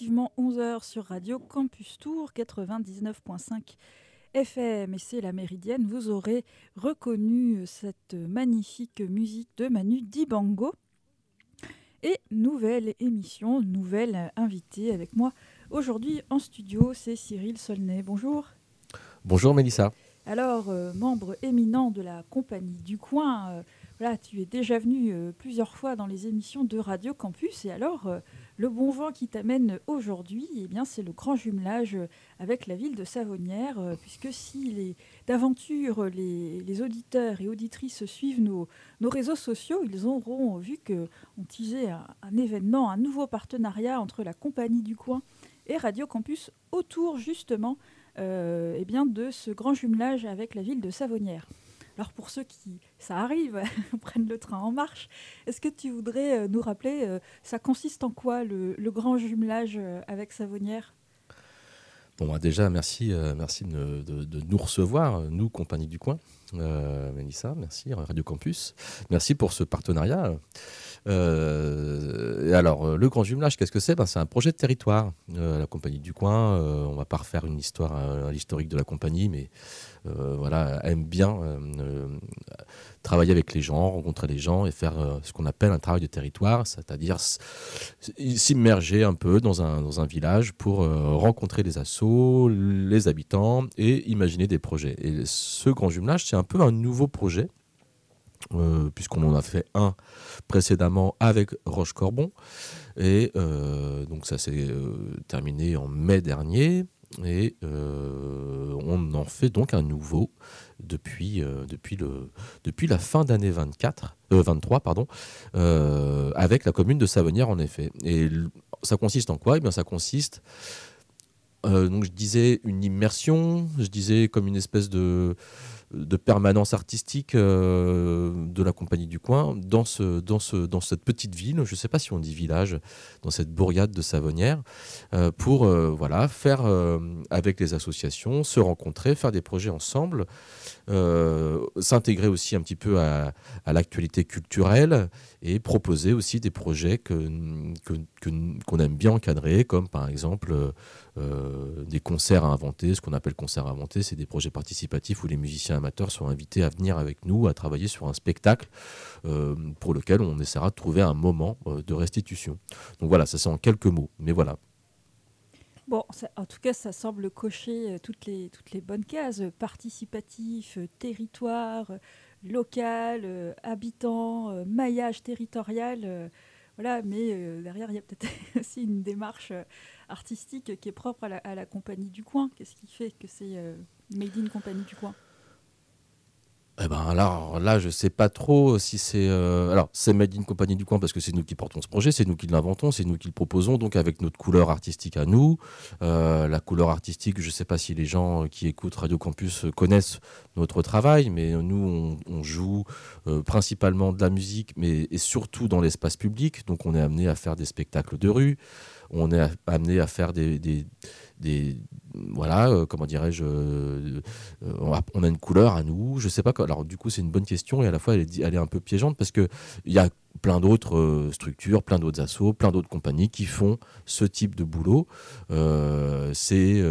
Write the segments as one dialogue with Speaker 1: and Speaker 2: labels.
Speaker 1: effectivement 11h sur Radio Campus Tour 99.5 FM et c'est la Méridienne. Vous aurez reconnu cette magnifique musique de Manu Dibango. Et nouvelle émission, nouvelle invitée avec moi aujourd'hui en studio, c'est Cyril Solnay. Bonjour.
Speaker 2: Bonjour Mélissa.
Speaker 1: Alors, euh, membre éminent de la compagnie du coin, euh, voilà, tu es déjà venu euh, plusieurs fois dans les émissions de Radio Campus et alors le bon vent qui t'amène aujourd'hui, eh bien, c'est le grand jumelage avec la ville de Savonnières, euh, puisque si d'aventure les, auditeurs et auditrices suivent nos, réseaux sociaux, ils auront vu qu'on teasait un, un, événement, un nouveau partenariat entre la compagnie du coin et Radio Campus autour justement euh, eh bien, de ce grand jumelage avec la ville de Savonnières. Alors pour ceux qui, ça arrive, prennent le train en marche, est-ce que tu voudrais euh, nous rappeler, euh, ça consiste en quoi le, grand jumelage euh, avec Savonnière?
Speaker 2: Bon, bah, déjà, merci, merci de, nous recevoir, nous, compagnie du coin. Mélissa, merci, Radio Campus. Merci pour ce partenariat. et alors, le grand jumelage, qu'est-ce que c'est? Ben, C'est un projet de territoire. la compagnie du coin, on ne va pas refaire une histoire, l'historique de la compagnie, mais euh, voilà, aime bien euh, euh, travailler avec les gens, rencontrer les gens et faire ce qu'on appelle un travail de territoire, c'est-à-dire s'immerger un peu dans un, dans un village pour rencontrer les assos, les habitants et imaginer des projets. Et ce grand jumelage, c'est un peu un nouveau projet. puisqu'on en a fait un précédemment avec Roche-Corbon. Et donc ça s'est terminé en mai dernier. Et euh, on en fait donc un nouveau depuis, euh, depuis, le, depuis la fin d'année 24, 23, euh, pardon, avec la commune de Savonnières en effet. Et ça consiste en quoi? Eh bien ça consiste, donc je disais une immersion, je disais comme une espèce de de permanence artistique euh, de la compagnie du coin dans, ce, dans, ce, dans cette petite ville, je ne sais pas si on dit village, dans cette bourgade de Savonnières, euh, pour euh, voilà, faire avec les associations, se rencontrer, faire des projets ensemble, s'intégrer aussi un petit peu à l'actualité culturelle et proposer aussi des projets qu'on que, que, aime bien encadrer, comme par exemple euh, des concerts à inventer. Ce qu'on appelle concerts à inventer, c'est des projets participatifs où les musiciens amateurs sont invités à venir avec nous, à travailler sur un spectacle euh, pour lequel on essaiera de trouver un moment euh, de restitution. Donc voilà, ça c'est en quelques mots, mais voilà.
Speaker 1: Bon, en tout cas, ça semble cocher toutes les, toutes les bonnes cases, participatif, territoire, local, habitant, maillage territorial. voilà, mais derrière, il y a peut-être aussi une démarche artistique qui est propre à la, compagnie du coin Qu'est-ce qui fait que c'est euh, Made in Compagnie du coin?
Speaker 2: Eh ben alors là, je sais pas trop si c'est. Euh, alors, c'est Made in Compagnie du Coin parce que c'est nous qui portons ce projet, c'est nous qui l'inventons, c'est nous qui le proposons, donc avec notre couleur artistique à nous. Euh, la couleur artistique, je sais pas si les gens qui écoutent Radio Campus connaissent notre travail, mais nous, on, joue principalement de la musique, mais et surtout dans l'espace public. Donc, on est amené à faire des spectacles de rue on est amené à faire des, voilà, euh, comment dirais-je, euh, on, a, une couleur à nous, je sais pas. Alors du coup, c'est une bonne question et à la fois elle est, un peu piégeante parce que il y a plein d'autres euh, structures, plein d'autres assos, plein d'autres compagnies qui font ce type de boulot. c'est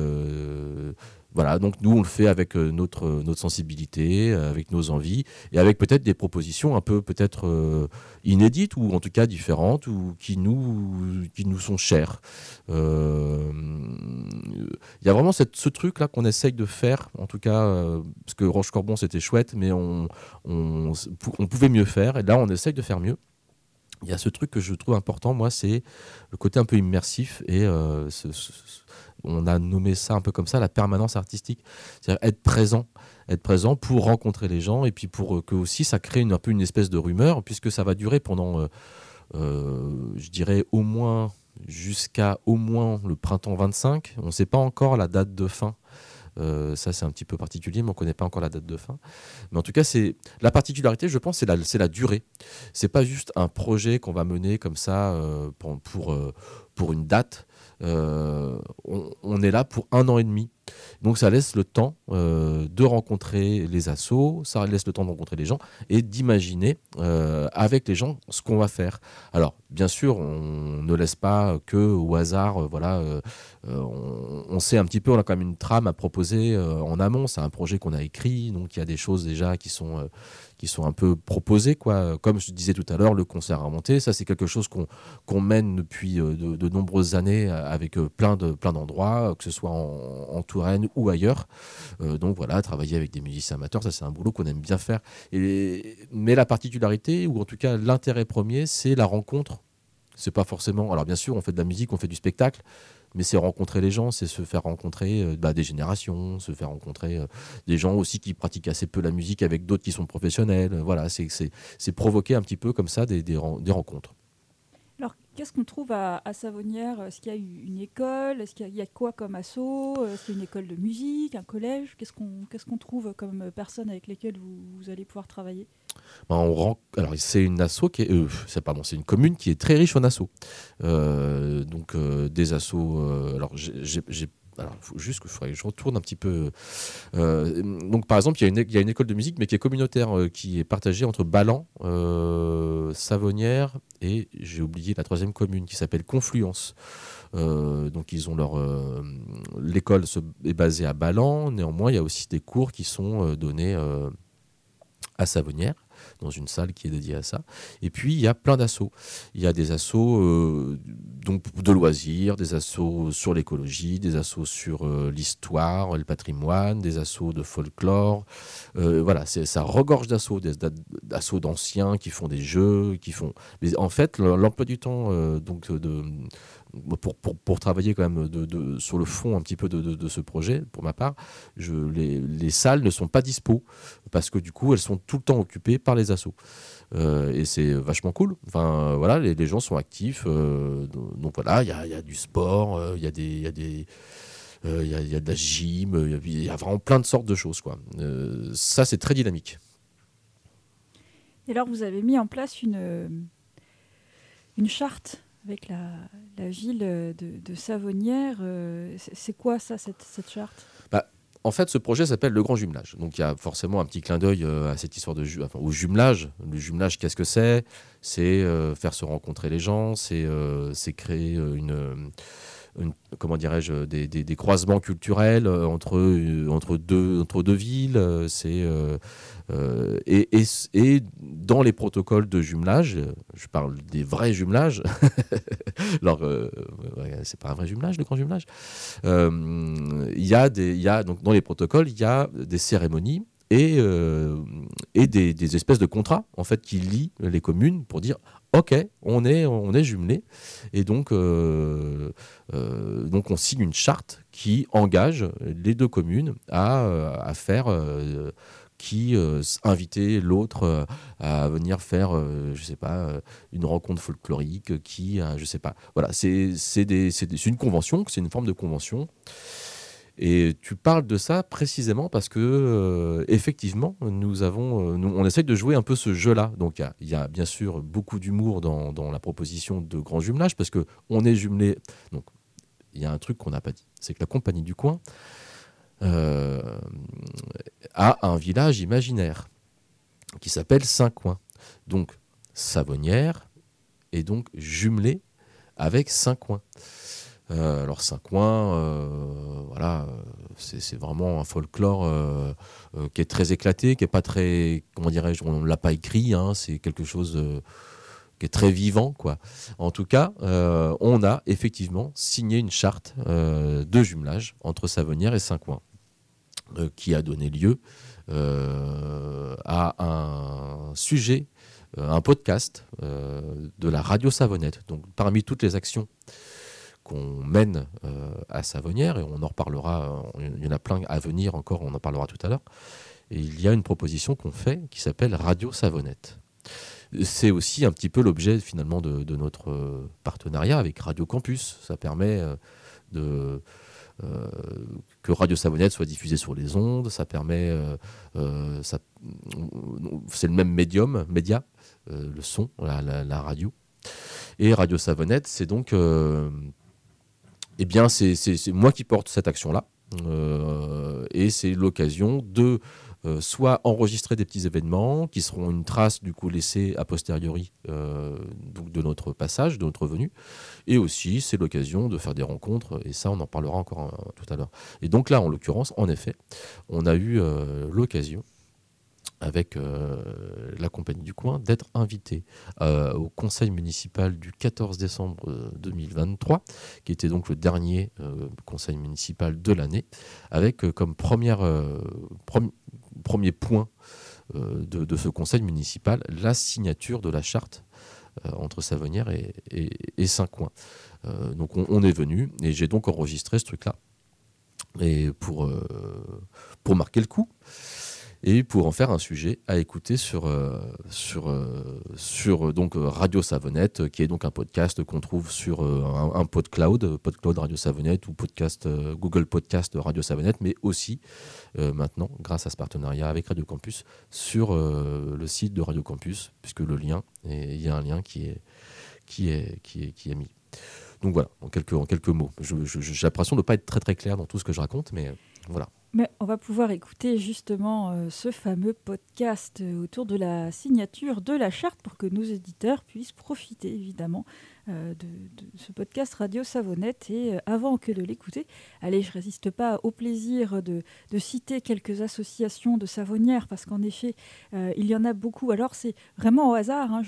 Speaker 2: voilà, donc nous on le fait avec euh, notre, euh, notre sensibilité, euh, avec nos envies et avec peut-être des propositions un peu peut-être inédites ou en tout cas différentes ou qui nous, qui nous sont chères. Il y a vraiment ce truc là qu'on essaye de faire, en tout cas, parce que Roche Corbon c'était chouette, mais on, on, on pouvait mieux faire et là on essaye de faire mieux il y a ce truc que je trouve important, moi, c'est le côté un peu immersif et ce, on a nommé ça un peu comme ça, la permanence artistique. C'est-à-dire être présent, être présent pour rencontrer les gens et puis pour euh, que aussi ça crée une, un peu une espèce de rumeur, puisque ça va durer pendant, euh, euh, je dirais, au moins jusqu'à au moins le printemps 25. On ne sait pas encore la date de fin. ça, c'est un petit peu particulier, mais on ne connaît pas encore la date de fin. Mais en tout cas, c'est la particularité, je pense, c'est la, la durée. C'est pas juste un projet qu'on va mener comme ça pour, pour, pour une date. Euh, on, est là pour un an et demi. Donc ça laisse le temps de rencontrer les assos, ça laisse le temps de rencontrer les gens et d'imaginer avec les gens ce qu'on va faire. Alors bien sûr, on ne laisse pas que au hasard, voilà, on, sait un petit peu, on a quand même une trame à proposer en amont. C'est un projet qu'on a écrit, donc il y a des choses déjà qui sont un peu proposés. Quoi. Comme je disais tout à l'heure, le concert à monter, ça c'est quelque chose qu'on mène depuis euh, de, nombreuses années avec euh, plein de plein d'endroits, que ce soit en, Touraine ou ailleurs. Euh, donc voilà, travailler avec des musiciens amateurs, ça c'est un boulot qu'on aime bien faire. Et, mais la particularité, ou en tout cas l'intérêt premier, c'est la rencontre. C'est pas forcément. Alors bien sûr, on fait de la musique, on fait du spectacle, mais c'est rencontrer les gens, c'est se faire rencontrer euh, bah, des générations, se faire rencontrer euh, des gens aussi qui pratiquent assez peu la musique avec d'autres qui sont professionnels. Voilà, c'est provoquer un petit peu comme ça des, des, rencontres.
Speaker 1: Alors, qu'est-ce qu'on trouve à, Savonnières Est-ce qu'il y a une école? Est-ce qu'il y, a quoi comme assaut? Est-ce qu'il y a une école de musique, un collège? Qu'est-ce qu'on trouve comme personnes avec lesquelles vous allez pouvoir travailler?
Speaker 2: Ben, on alors c'est une asso qui est, euh, c'est une commune qui est très riche en assos. Euh, donc euh, des assos. alors j'ai alors, faut juste que je retourne un petit peu. donc, par exemple, il y, a une, école de musique, mais qui est communautaire, qui est partagée entre Ballan, Savonnières et j'ai oublié la troisième commune qui s'appelle Confluence. donc, ils ont leur l'école est basée à Ballan. Néanmoins, il y a aussi des cours qui sont donnés à Savonnières dans une salle qui est dédiée à ça. Et puis, il y a plein d'assauts. Il y a des assauts euh, de loisirs, des assauts sur l'écologie, des assauts sur euh, l'histoire, le patrimoine, des assauts de folklore. Euh, voilà, ça regorge d'assauts, d'assauts d'anciens qui font des jeux, qui font... Mais en fait, l'emploi du temps donc de pour, pour, travailler quand même sur le fond un petit peu de, ce projet, pour ma part, les, les, salles ne sont pas dispo parce que du coup elles sont tout le temps occupées par les assos. Euh, et c'est vachement cool. Enfin voilà, les, les gens sont actifs. Euh, donc voilà, il y a, y a, du sport, euh, il y a des, y a y, a, y, de la gym, il y, a vraiment plein de sortes de choses. Quoi. ça, c'est très dynamique.
Speaker 1: Et alors, vous avez mis en place une, une charte avec la, ville de, de. Euh, c'est quoi ça, cette, cette charte?
Speaker 2: Bah, en fait, ce projet s'appelle le grand jumelage. Donc, il y a forcément un petit clin d'œil euh, à cette histoire de ju enfin, au jumelage. Le jumelage, qu'est-ce que c'est? C'est euh, faire se rencontrer les gens, c'est créer une, comment dirais-je, des, croisements culturels entre, entre, deux, entre deux villes. C'est euh, et, et, dans les protocoles de jumelage, je parle des vrais jumelages, alors euh, c'est pas un vrai jumelage, le grand jumelage, euh, y a des, y a, donc dans les protocoles, il y a des cérémonies et, et des, des, espèces de contrats en fait qui lient les communes pour dire ok on est on est jumelés et donc donc on signe une charte qui engage les deux communes à, à faire qui euh, invitait l'autre euh, à venir faire, euh, je sais pas, une rencontre folklorique, qui, je sais pas. Voilà, c'est une convention, c'est une forme de convention. Et tu parles de ça précisément parce que effectivement, nous avons, nous, on essaye de jouer un peu ce jeu-là. Donc il y, a bien sûr beaucoup d'humour dans, la proposition de grand jumelage parce que on est jumelé. Donc il y a un truc qu'on n'a pas dit, c'est que la compagnie du coin euh, à un village imaginaire qui s'appelle Saint-Coin. Donc Savonnière est donc jumelé avec Saint-Coin. Euh, alors Saint-Coin, euh, voilà, c'est vraiment un folklore qui est très éclaté, qui est pas très, comment dirais-je, on l'a pas écrit, hein, c'est quelque chose qui est très vivant, quoi. En tout cas, on a effectivement signé une charte de jumelage entre Savonnière et Saint-Coin. Euh, qui a donné lieu euh, à un sujet, euh, un podcast de la radio Savonnette. Donc parmi toutes les actions qu'on mène à Savonnière, et on en reparlera, il y en a plein à venir encore, on en parlera tout à l'heure, et il y a une proposition qu'on fait qui s'appelle Radio Savonnette. C'est aussi un petit peu l'objet finalement de, de, notre partenariat avec Radio Campus. Ça permet de euh, que Radio Savonnette soit diffusée sur les ondes, ça permet, euh, euh, c'est le même médium, média, le son, la, radio. Et Radio Savonnette, c'est donc, eh bien, c'est moi qui porte cette action-là. et c'est l'occasion de soit enregistrer des petits événements qui seront une trace du coup laissée a posteriori donc de notre passage, de notre venue, et aussi c'est l'occasion de faire des rencontres et ça on en parlera encore tout à l'heure. Et donc là en l'occurrence, en effet, on a eu l'occasion avec euh, la compagnie du coin, d'être invité euh, au conseil municipal du 14 décembre 2023, euh, qui était donc le dernier conseil municipal de l'année, avec comme première, premier point de, ce conseil municipal la signature de la charte entre Savonnières et, Saint-Coin. donc on, on, est venu et j'ai donc enregistré ce truc-là et pour, pour marquer le coup et pour en faire un sujet à écouter sur, euh, sur, euh, sur donc, Radio Savonnette, qui est donc un podcast qu'on trouve sur euh, un, PodCloud, PodCloud Radio Savonnette ou podcast, Google Podcast Radio Savonnette, mais aussi maintenant, grâce à ce partenariat avec Radio Campus, sur le site de Radio Campus, puisque le lien, il y a un lien qui est, qui est, qui est, qui est mis. Donc voilà, en quelques, en quelques mots. J'ai l'impression de ne pas être très très clair dans tout ce que je raconte, mais voilà.
Speaker 1: Mais on va pouvoir écouter justement euh, ce fameux podcast euh, autour de la signature de la charte pour que nos éditeurs puissent profiter évidemment euh, de, ce podcast Radio Savonnette. Et avant que de l'écouter, allez, je résiste pas au plaisir de, citer quelques associations de savonnières, parce qu'en effet, il y en a beaucoup. Alors, c'est vraiment au hasard, hein,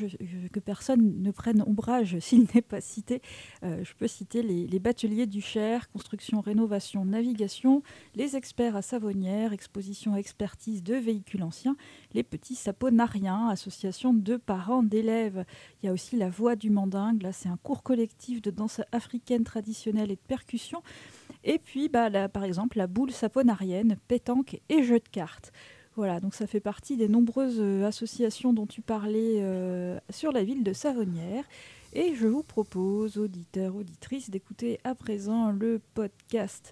Speaker 1: que personne ne prenne ombrage s'il n'est pas cité. je peux citer les, les, bateliers du Cher, construction, rénovation, navigation, les experts à Savonnières, exposition expertise de véhicules anciens, les petits saponariens, association de parents d'élèves. Il y a aussi la voix du mandingue, là c'est un cours collectif de danse africaine traditionnelle et de percussion. Et puis bah, par exemple la boule saponarienne, pétanque et jeu de cartes. Voilà, donc ça fait partie des nombreuses euh, associations dont tu parlais euh, sur la ville de Savonnières. Et je vous propose, auditeurs, auditrices, d'écouter à présent le podcast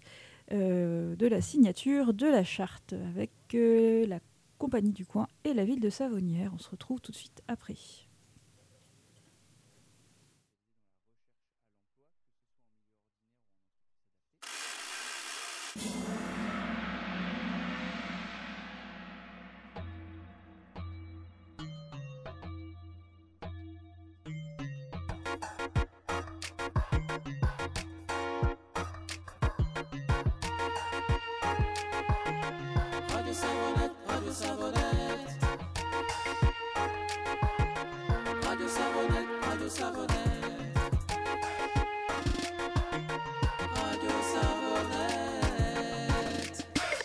Speaker 1: de la signature de la charte avec la compagnie du coin et la ville de Savonnières. On se retrouve tout de suite après.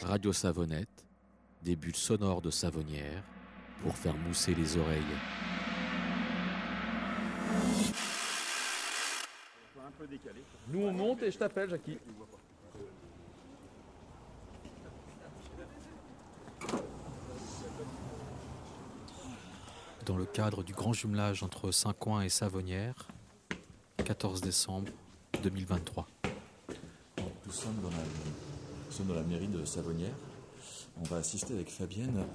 Speaker 2: Radio Savonnette, des bulles sonores de savonnière pour faire mousser les oreilles.
Speaker 3: Nous on monte et je t'appelle Jackie.
Speaker 2: Cadre du grand jumelage entre Saint-Coin et Savonnière, 14 décembre 2023.
Speaker 4: Nous sommes dans la mairie de Savonnière. On va assister avec Fabienne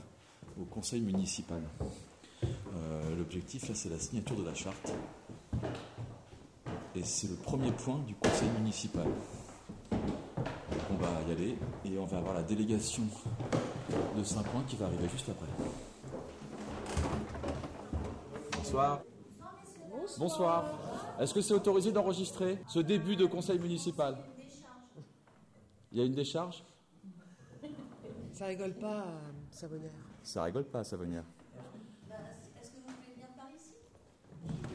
Speaker 4: au conseil municipal. Euh, l'objectif, là, c'est la signature de la charte. Et c'est le premier point du conseil municipal. on va y aller et on va avoir la délégation de Saint-Point qui va arriver juste après.
Speaker 3: Bonsoir. Bonsoir. Est-ce que c'est autorisé d'enregistrer ce début de conseil municipal? Il y a une décharge?
Speaker 5: Ça rigole pas à Savonnière.
Speaker 4: Ça rigole pas Savonnière.
Speaker 6: Est-ce que vous voulez venir par ici?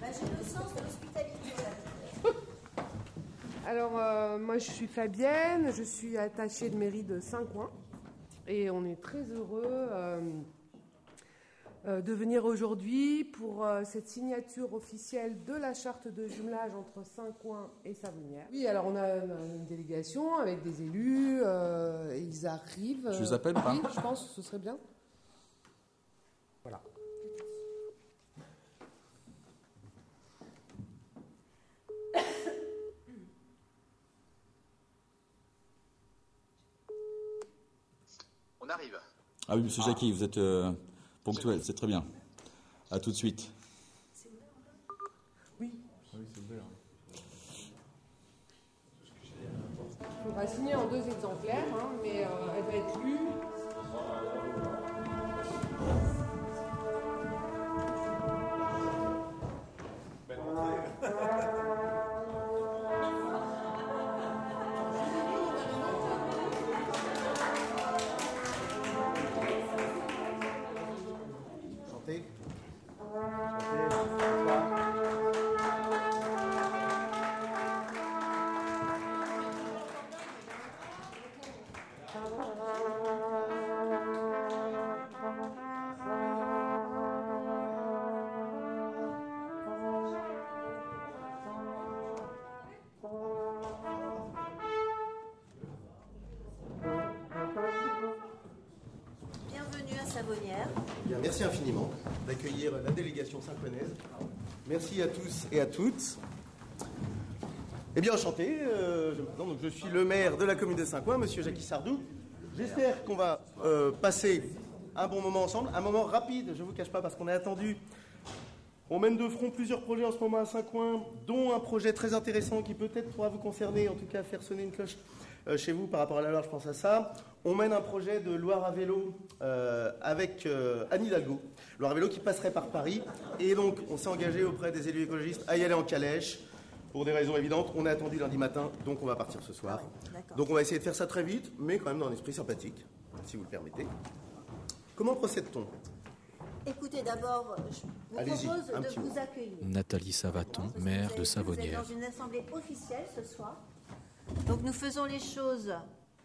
Speaker 6: Bah, J'ai le sens de l'hospitalité.
Speaker 5: Alors, euh, moi, je suis Fabienne, je suis attachée de mairie de Saint-Coin. Et on est très heureux. Euh, euh, de venir aujourd'hui pour euh, cette signature officielle de la charte de jumelage entre Saint-Coin et Savonnières. Oui, alors on a une, délégation avec des élus, euh, ils arrivent.
Speaker 4: Je vous appelle pas
Speaker 5: Oui, je pense que ce serait bien. Voilà.
Speaker 7: On arrive.
Speaker 4: Ah oui, monsieur Jackie, vous êtes Ponctuel, c'est très bien. À tout de suite.
Speaker 5: Oui.
Speaker 4: oui, c'est ouvert.
Speaker 5: Il faudra signer en deux exemplaires, hein, mais euh, elle va être lue.
Speaker 8: Bien, merci infiniment d'accueillir la délégation synchronaise. Merci à tous et à toutes. Eh bien, enchanté. euh, je, donc, suis le maire de la commune de Saint-Coin, monsieur Jackie Sardou. J'espère qu'on va euh, passer un bon moment ensemble, un moment rapide, je ne vous cache pas, parce qu'on est attendu. On mène de front plusieurs projets en ce moment à Saint-Coin, dont un projet très intéressant qui peut-être pourra vous concerner, en tout cas faire sonner une cloche euh, chez vous par rapport à la Loire, je pense à ça. On mène un projet de Loire à vélo euh, avec euh, Anne Hidalgo, à vélo qui passerait par Paris. Et donc, on s'est engagé auprès des élus écologistes à y aller en calèche. Pour des raisons évidentes, on est attendu lundi matin, donc on va partir ce soir.
Speaker 6: d'accord.
Speaker 8: Donc on va essayer de faire ça très vite, mais quand même dans un esprit sympathique, si vous le permettez. Comment procède-t-on?
Speaker 6: Écoutez, d'abord, je vous propose de vous
Speaker 8: mot.
Speaker 6: accueillir.
Speaker 2: Nathalie Savaton, maire de
Speaker 6: avez vu,
Speaker 2: Savonnière.
Speaker 6: Vous êtes dans une assemblée officielle ce soir. Donc nous faisons les choses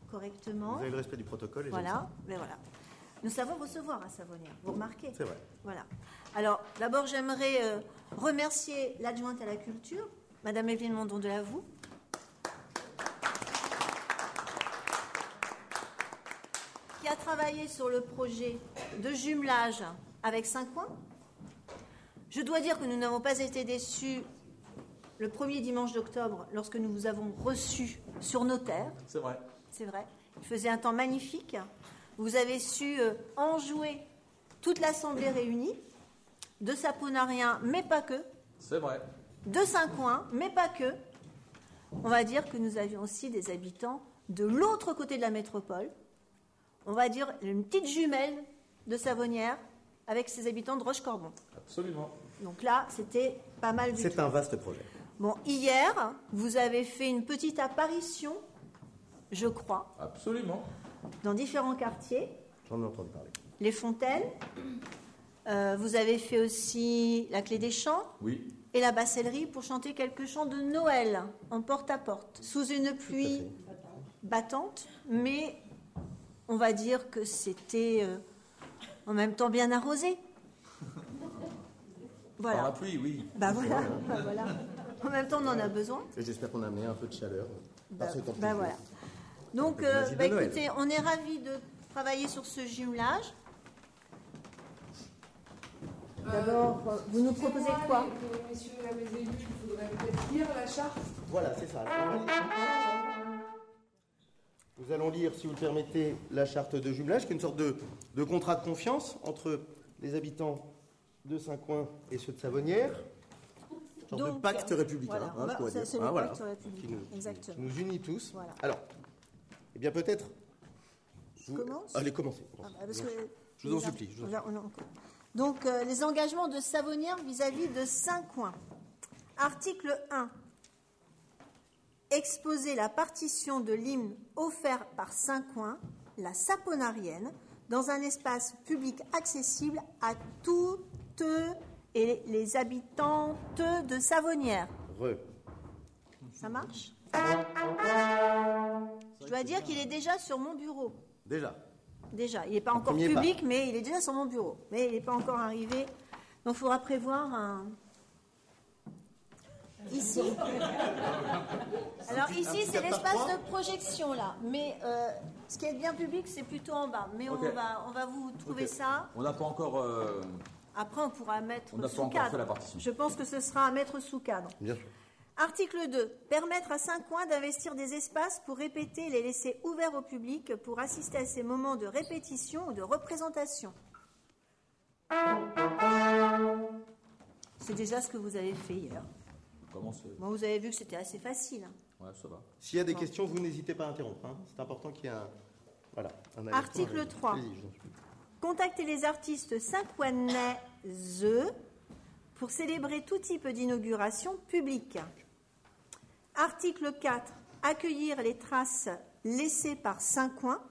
Speaker 6: correctement.
Speaker 8: Vous avez le respect du protocole et
Speaker 6: Voilà, mais voilà. Nous savons recevoir à Savonnière, vous remarquez
Speaker 8: C'est vrai.
Speaker 6: Voilà. Alors, d'abord, j'aimerais euh, remercier l'adjointe à la culture, Madame Evelyne Mondon de Lavoux. qui a travaillé sur le projet de jumelage avec Saint-Coin. Je dois dire que nous n'avons pas été déçus le premier dimanche d'octobre lorsque nous vous avons reçus sur nos terres
Speaker 3: C'est vrai.
Speaker 6: c'est vrai. Il faisait un temps magnifique. Vous avez su euh, enjouer toute l'Assemblée réunie, de Saponarien, mais pas que,
Speaker 3: C'est vrai.
Speaker 6: de Saint-Coin, mais pas que. On va dire que nous avions aussi des habitants de l'autre côté de la métropole. On va dire une petite jumelle de Savonnière avec ses habitants de Roche-Corbon.
Speaker 3: Absolument.
Speaker 6: Donc là, c'était pas mal du tout.
Speaker 8: C'est un vaste projet.
Speaker 6: Bon, hier, vous avez fait une petite apparition, je crois,
Speaker 3: Absolument.
Speaker 6: Dans différents quartiers.
Speaker 8: J'en ai entendu parler.
Speaker 6: les fontaines. Euh, vous avez fait aussi la clé des champs
Speaker 3: Oui.
Speaker 6: et la bassellerie pour chanter quelques chants de Noël en porte-à-porte, sous une pluie battante, mais on va dire que c'était euh, en même temps bien arrosé.
Speaker 3: Par la
Speaker 6: Voilà.
Speaker 3: pluie, oui.
Speaker 6: Bah voilà, bah voilà. En même temps, on en a besoin.
Speaker 8: Et j'espère qu'on a amené un peu de chaleur.
Speaker 6: Bah, bah voilà. Donc, euh, bah, écoutez, on est ravis de travailler sur ce jumelage. D'abord, euh, vous nous proposez quoi
Speaker 5: les- Messieurs, mesdames les élus, il faudrait peut-être lire la charte.
Speaker 8: Voilà, c'est ça. Nous allons lire, si vous le permettez, la charte de jumelage, qui est une sorte de, de contrat de confiance entre les habitants de Saint-Coin et ceux de Savonnière. Une sorte de
Speaker 6: Donc,
Speaker 8: pacte républicain,
Speaker 6: voilà,
Speaker 8: hein,
Speaker 6: bah, c'est-
Speaker 8: Hein, voilà, qui nous,
Speaker 6: exactement.
Speaker 8: qui nous unit tous.
Speaker 6: Voilà.
Speaker 8: Alors, eh bien peut-être...
Speaker 6: Je commence
Speaker 8: Allez, commencez.
Speaker 6: Ah parce que-
Speaker 8: Je vous en supplie, je vous en
Speaker 6: Donc, euh, les engagements de Savonnière vis-à-vis de Saint-Coin. Article 1. Exposer la partition de l'hymne offert par Saint-Coin, la saponarienne, dans un espace public accessible à toutes et les habitantes de Savonnière.
Speaker 8: Re.
Speaker 6: Ça marche? Je dois dire qu'il est déjà sur mon bureau.
Speaker 8: Déjà.
Speaker 6: Déjà, il n'est pas encore
Speaker 8: pas.
Speaker 6: public, mais il est déjà sur mon bureau. Mais il n'est pas encore arrivé. Donc il faudra prévoir un. Ici. Alors ici, c'est l'espace de projection là. Mais euh, ce qui est bien public, c'est plutôt en bas. Mais on, va, on va vous trouver ça.
Speaker 3: On n'a pas encore. euh,
Speaker 6: Après, on pourra mettre
Speaker 3: On
Speaker 6: sous
Speaker 3: encore
Speaker 6: cadre.
Speaker 3: fait la partition.
Speaker 6: Je pense que ce sera à mettre sous cadre.
Speaker 8: Bien sûr.
Speaker 6: Article 2. Permettre à Saint-Coin d'investir des espaces pour répéter et les laisser ouverts au public pour assister à ces moments de répétition ou de représentation. C'est déjà ce que vous avez fait hier.
Speaker 3: comment se-
Speaker 6: Bon, vous avez vu que c'était assez facile. hein.
Speaker 3: Ouais, ça va.
Speaker 8: S'il y a des questions, vous n'hésitez pas à interrompre. hein. C'est important qu'il y ait un. Voilà. un
Speaker 6: Article
Speaker 8: aller-retour.
Speaker 6: 3.
Speaker 8: Allez-y, je vous en prie.
Speaker 6: Contacter les artistes saint-ouanaises pour célébrer tout type d'inauguration publique. Article 4. Accueillir les traces laissées par Saint-Coin.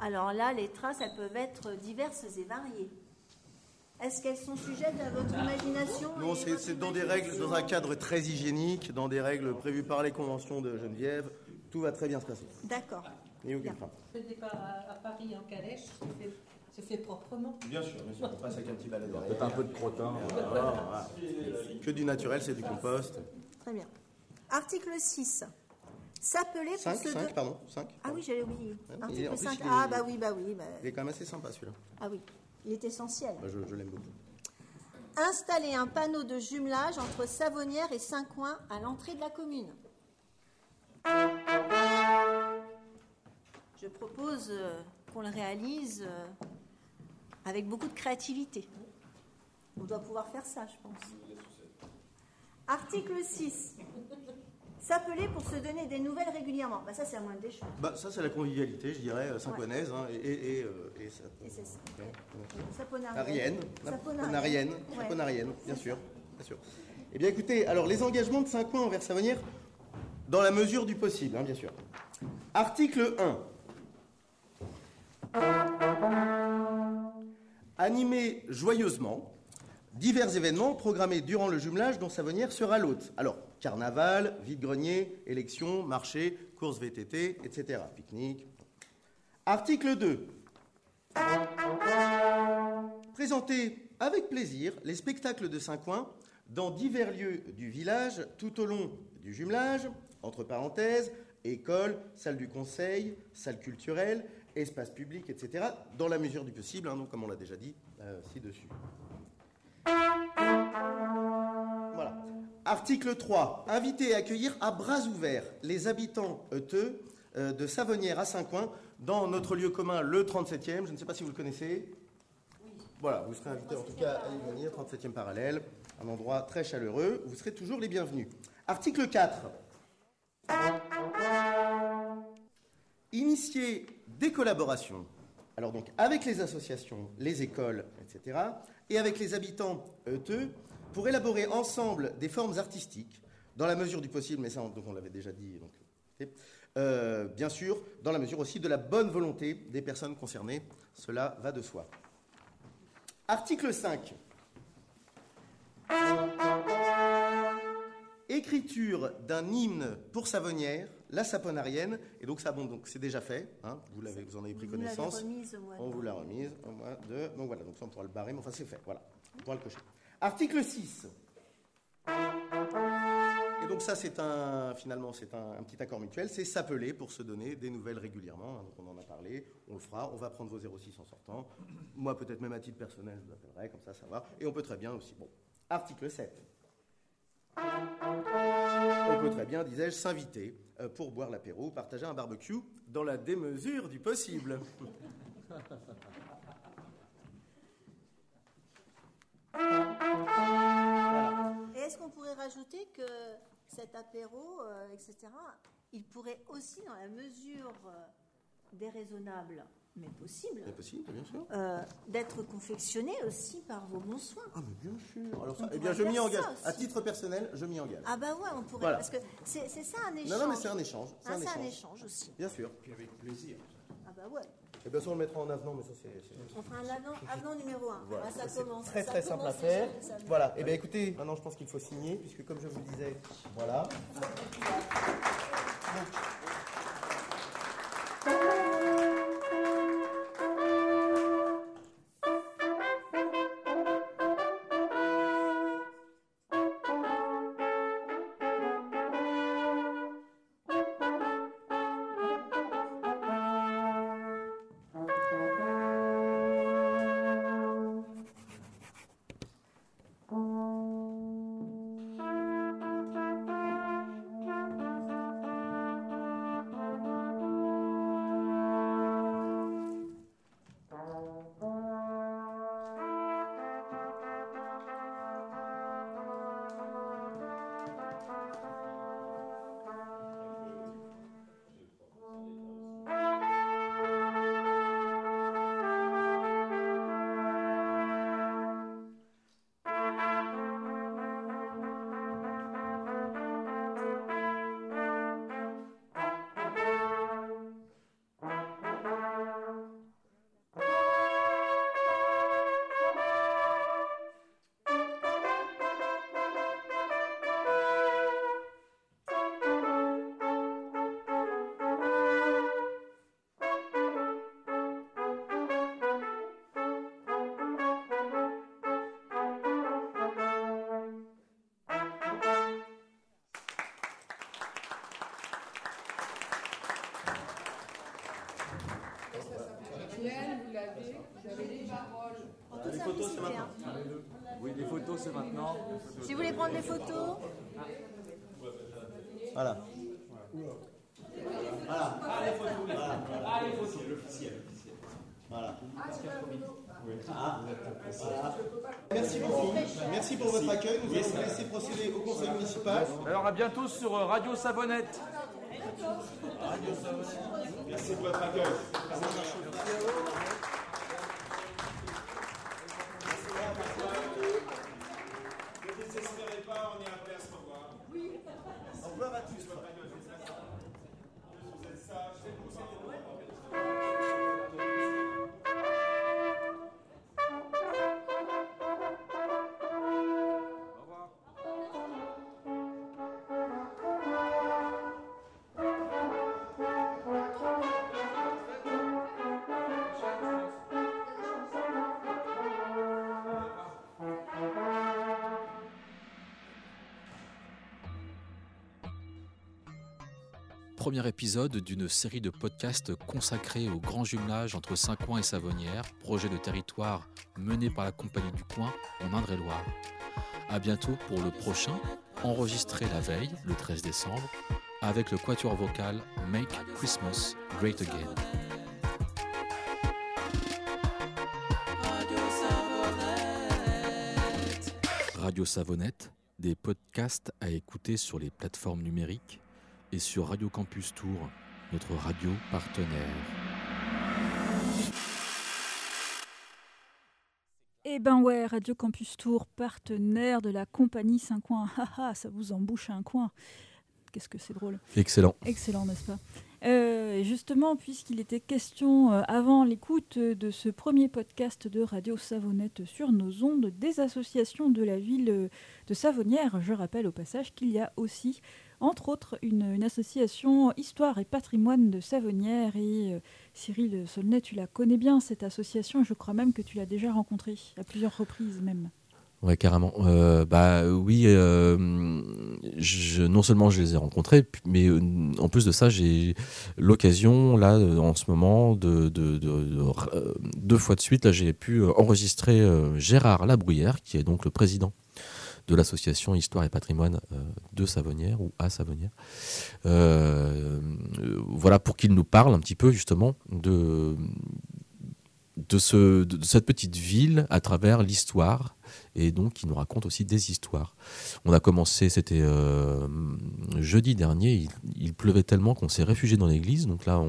Speaker 6: Alors là, les traces, elles peuvent être diverses et variées. Est-ce qu'elles sont sujettes à votre imagination
Speaker 8: Non,
Speaker 6: et
Speaker 8: c'est dans des règles,
Speaker 6: imagination
Speaker 8: dans un cadre très hygiénique, dans des règles prévues par les conventions de Geneviève. Tout va très bien se passer.
Speaker 6: D'accord.
Speaker 8: Il n'y a aucune
Speaker 6: Bien.
Speaker 8: crainte.
Speaker 9: Le départ à, à Paris en calèche se fait, se fait proprement.
Speaker 8: Bien sûr, bien sûr. On passe avec un petit balai derrière.
Speaker 3: Peut-être un peu de crottin.
Speaker 8: Voilà, voilà. Que du naturel, c'est du compost.
Speaker 6: Très bien. Article 6. S'appeler pour
Speaker 8: 5,
Speaker 6: se
Speaker 8: 5,
Speaker 6: de-
Speaker 8: pardon. 5.
Speaker 6: Ah oui, j'avais oublié. Article
Speaker 8: plus,
Speaker 6: 5.
Speaker 8: il est-
Speaker 6: Ah bah oui, bah oui. bah-
Speaker 8: Il est quand même assez sympa celui-là.
Speaker 6: Ah oui, il est essentiel.
Speaker 8: Je l'aime beaucoup.
Speaker 6: Installer un panneau de jumelage entre Savonnières et Saint-Coin à l'entrée de la commune. Je propose euh, qu'on le réalise euh, avec beaucoup de créativité. On doit pouvoir faire ça, je pense. Article 6. S'appeler pour se donner des nouvelles régulièrement. Bah, ça, c'est à moins des choses.
Speaker 8: Bah, ça, c'est la convivialité, je dirais, euh, saint-coinaise. hein, et, et, et, euh, et ça-
Speaker 6: Et c'est ça.
Speaker 8: Ouais, ouais.
Speaker 6: Saponarienne.
Speaker 8: Arienne,
Speaker 6: Saponarienne.
Speaker 8: Saponarienne,
Speaker 6: Ouais.
Speaker 8: Saponarienne, bien sûr, bien sûr. Eh bien, écoutez, alors les engagements de Saint-Coin envers Savonnière, dans la mesure du possible, hein, bien sûr. Article 1. Animer joyeusement divers événements programmés durant le jumelage dont Savonnière sera l'hôte. Alors, carnaval, vide-grenier, élections, marché, courses VTT, etc. Pique-nique. Article 2. Présenter avec plaisir les spectacles de Saint-Coin dans divers lieux du village tout au long du jumelage, entre parenthèses, école, salle du conseil, salle culturelle, espace public, etc., dans la mesure du possible, hein, donc comme on l'a déjà dit euh, ci-dessus. Article 3. Inviter et accueillir à bras ouverts les habitants euteux euh, de Savonnières à Saint-Coin dans notre lieu commun, le 37e. Je ne sais pas si vous le connaissez. Voilà, vous serez invités en tout cas à y venir, 37e parallèle, un endroit très chaleureux. Vous serez toujours les bienvenus. Article 4. Initier des collaborations, alors donc avec les associations, les écoles, etc., et avec les habitants euteux, pour élaborer ensemble des formes artistiques, dans la mesure du possible, mais ça on- donc on l'avait déjà dit, donc. Euh, bien sûr, dans la mesure aussi de la bonne volonté des personnes concernées, cela va de soi. Article 5. Écriture d'un hymne pour Savonnière, la Saponarienne, et donc ça, bon, donc c'est déjà fait, hein, vous, l'avez, vous en avez pris
Speaker 6: Vous
Speaker 8: connaissance.
Speaker 6: remise
Speaker 8: On vous l'a remise au mois de. Donc voilà, donc ça on pourra le barrer, mais enfin c'est fait, voilà. On pourra le cocher. Article 6. Et donc ça c'est un, finalement c'est un, petit accord mutuel, c'est s'appeler pour se donner des nouvelles régulièrement. hein, donc on en a parlé, on le fera, on va prendre vos 06 en sortant. Moi peut-être même à titre personnel, je vous appellerai, comme ça ça va. Et on peut très bien aussi. Bon, article 7. On peut très bien, disais-je, s'inviter euh, pour boire l'apéro, partager un barbecue dans la démesure du possible.
Speaker 6: Et est-ce qu'on pourrait rajouter que cet apéro, euh, etc., il pourrait aussi, dans la mesure euh, déraisonnable, mais possible,
Speaker 8: C'est possible, bien sûr.
Speaker 6: euh, d'être confectionné aussi par vos bons soins?
Speaker 8: Ah, mais bien sûr. Alors ça, eh bien, je m'y engage. À titre personnel, je m'y engage.
Speaker 6: Ah bah ouais, on pourrait,
Speaker 8: Voilà.
Speaker 6: parce que c'est c'est ça un échange.
Speaker 8: non, non, mais c'est un échange. C'est
Speaker 6: Ah,
Speaker 8: un
Speaker 6: c'est un
Speaker 8: échange.
Speaker 6: aussi.
Speaker 8: Bien sûr.
Speaker 6: Ah bah ouais.
Speaker 8: Et bien sûr, on le mettra en avenant, mais ça, c'est.
Speaker 6: On fera un avenant, avenant numéro 1.
Speaker 8: Voilà.
Speaker 6: ça
Speaker 8: C'est
Speaker 6: commence.
Speaker 8: Très
Speaker 6: ça
Speaker 8: très simple à faire.
Speaker 6: ça-
Speaker 8: Voilà. Et bien écoutez, maintenant je pense qu'il faut signer, puisque comme je vous le disais, voilà.
Speaker 3: Les photos.
Speaker 8: Voilà. Voilà. Ah, les photos. Voilà. Ah, les photos. L'officiel. Voilà. Ah, voilà. Merci beaucoup. Merci pour votre accueil. Nous allons vous laisser procéder au conseil municipal.
Speaker 3: Alors à bientôt sur euh, Radio Savonnette.
Speaker 8: Merci pour votre accueil.
Speaker 10: Ne désespérez pas, on est appelé à se revoir.
Speaker 8: Au revoir à tous.
Speaker 2: Premier épisode d'une série de podcasts consacrés au grand jumelage entre Saint-Coin et Savonnières, projet de territoire mené par la Compagnie du Coin en Indre-et-Loire. À bientôt pour le prochain, enregistré la veille, le 13 décembre, avec le quatuor vocal Make Christmas Great Again. Radio Savonnette, des podcasts à écouter sur les plateformes numériques et sur Radio Campus Tour, notre radio partenaire.
Speaker 1: Eh ben ouais, Radio Campus Tour, partenaire de la compagnie Saint-Coin. Haha, ça vous embouche un coin. Qu'est-ce que c'est drôle.
Speaker 2: Excellent.
Speaker 1: Excellent, n'est-ce pas? Euh, Justement, puisqu'il était question euh, avant l'écoute de ce premier podcast de Radio Savonnette sur nos ondes des associations de la ville euh, de Savonnières, je rappelle au passage qu'il y a aussi, entre autres, une, association Histoire et patrimoine de Savonnières. Et euh, Cyril Solnet, tu la connais bien, cette association, je crois même que tu l'as déjà rencontrée à plusieurs reprises même.
Speaker 2: Ouais, carrément. Euh, bah oui, euh, non seulement je les ai rencontrés, mais en plus de ça, j'ai l'occasion là en ce moment de, de- de- de- deux fois de suite là, j'ai pu enregistrer Gérard Labruyère, qui est donc le président de l'association Histoire et Patrimoine euh, de Savonnières ou à Savonnières. Euh, euh, voilà pour qu'il nous parle un petit peu justement de de, ce, de cette petite ville à travers l'histoire et donc il nous raconte aussi des histoires. On a commencé, c'était jeudi dernier, il, pleuvait tellement qu'on s'est réfugié dans l'église, donc là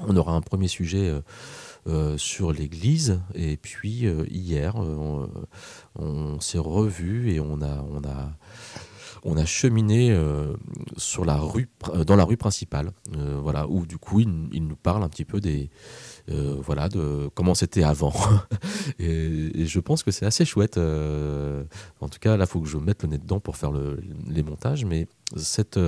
Speaker 2: on, aura un premier sujet sur l'église et puis euh, hier euh, on, s'est revu et on a, on a, on a cheminé euh, sur la rue, dans la rue principale, euh, voilà, où du coup il, nous parle un petit peu des, euh, voilà, de comment c'était avant. et, et je pense que c'est assez chouette. euh, en tout cas, là, faut que je mette le nez dedans pour faire le- les montages. Mais cette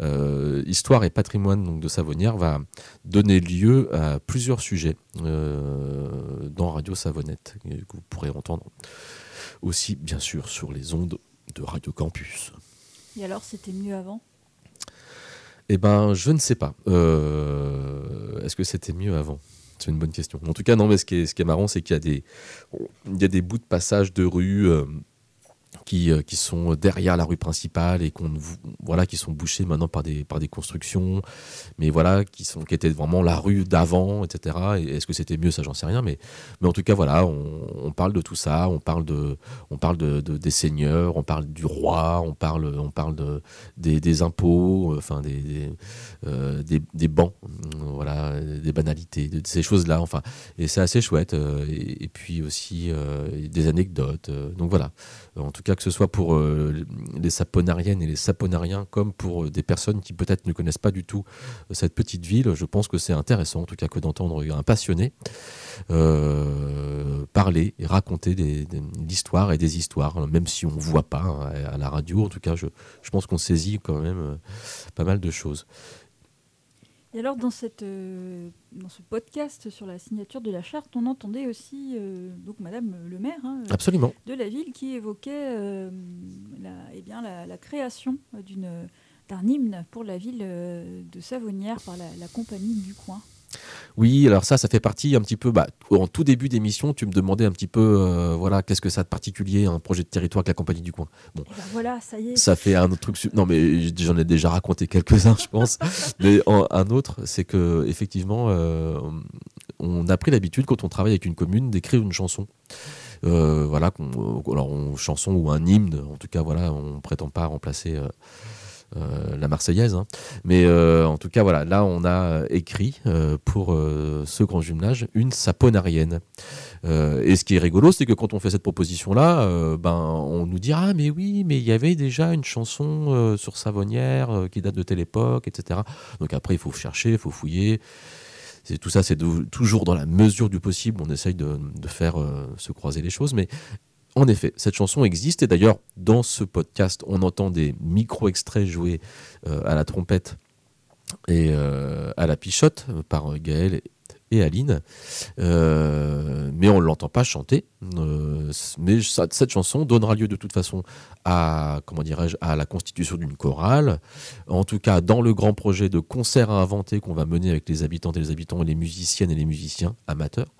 Speaker 2: euh, histoire et patrimoine donc, de Savonnières va donner lieu à plusieurs sujets euh, dans Radio Savonnette et que vous pourrez entendre aussi, bien sûr, sur les ondes de Radio Campus.
Speaker 1: Et alors, c'était mieux avant?
Speaker 2: Eh ben, je ne sais pas. Euh, Est-ce que c'était mieux avant? C'est une bonne question. En tout cas, non, mais ce qui est, ce qui est marrant, c'est qu'il y a des, il y a des bouts de passage de rue qui, euh, qui sont derrière la rue principale et qu'on, voilà, qui sont bouchés maintenant par des, par des constructions, mais voilà, qui sont, qui étaient vraiment la rue d'avant, etc. Et est-ce que c'était mieux Ça, j'en sais rien. Mais, mais en tout cas, voilà, on, parle de tout ça. On parle de, on parle de, de- des seigneurs, on parle du roi, on parle, on parle de, des, impôts, euh, enfin des, des, euh, des, bancs, voilà, des banalités, de, ces choses-là. Enfin, et c'est assez chouette. et, puis aussi des anecdotes. donc voilà. En tout cas, que ce soit pour euh, les saponariennes et les saponariens, comme pour euh, des personnes qui peut-être ne connaissent pas du tout euh, cette petite ville, je pense que c'est intéressant, en tout cas, que d'entendre un passionné parler et raconter l'histoire et des histoires, même si on ne voit pas hein, à la radio. En tout cas, je, pense qu'on saisit quand même pas mal de choses.
Speaker 1: Et alors, dans, cette, euh, dans ce podcast sur la signature de la charte, on entendait aussi euh, donc Madame le maire hein, euh,
Speaker 2: Absolument.
Speaker 1: de la ville qui évoquait euh, la, eh bien, la, la création d'une, d'un hymne pour la ville de Savonnières par la, la compagnie du coin.
Speaker 2: Oui, alors ça, ça fait partie un petit peu. Bah, en tout début d'émission, tu me demandais un petit peu, euh, voilà, qu'est-ce que ça a de particulier un projet de territoire avec la compagnie du coin. Bon,
Speaker 1: Eh ben voilà, ça y est.
Speaker 2: ça fait un autre truc. Non, mais j'en ai déjà raconté quelques-uns, je pense. mais en- un autre, c'est que effectivement, euh, on a pris l'habitude quand on travaille avec une commune d'écrire une chanson. Euh, voilà, alors on- chanson ou un hymne. En tout cas, voilà, on prétend pas remplacer. Euh, la Marseillaise. hein. Mais euh, en tout cas, voilà, là, on a écrit euh, pour euh, ce grand jumelage une saponarienne. Et ce qui est rigolo, c'est que quand on fait cette proposition-là, ben, on nous dit Ah, mais oui, mais il y avait déjà une chanson sur Savonnière qui date de telle époque, etc. Donc après, il faut chercher, il faut fouiller. Tout ça, c'est toujours dans la mesure du possible. On essaye de, faire se croiser les choses. Mais en effet, cette chanson existe. Et d'ailleurs, dans ce podcast, on entend des micro-extraits joués euh, à la trompette et euh, à la pichotte euh, par Gaël et, Aline. Euh, mais on ne l'entend pas chanter. Euh, mais cette chanson donnera lieu de toute façon à, comment dirais-je, à la constitution d'une chorale. En tout cas, dans le grand projet de concert à inventer qu'on va mener avec les habitantes et les habitants et les musiciennes et les musiciens amateurs,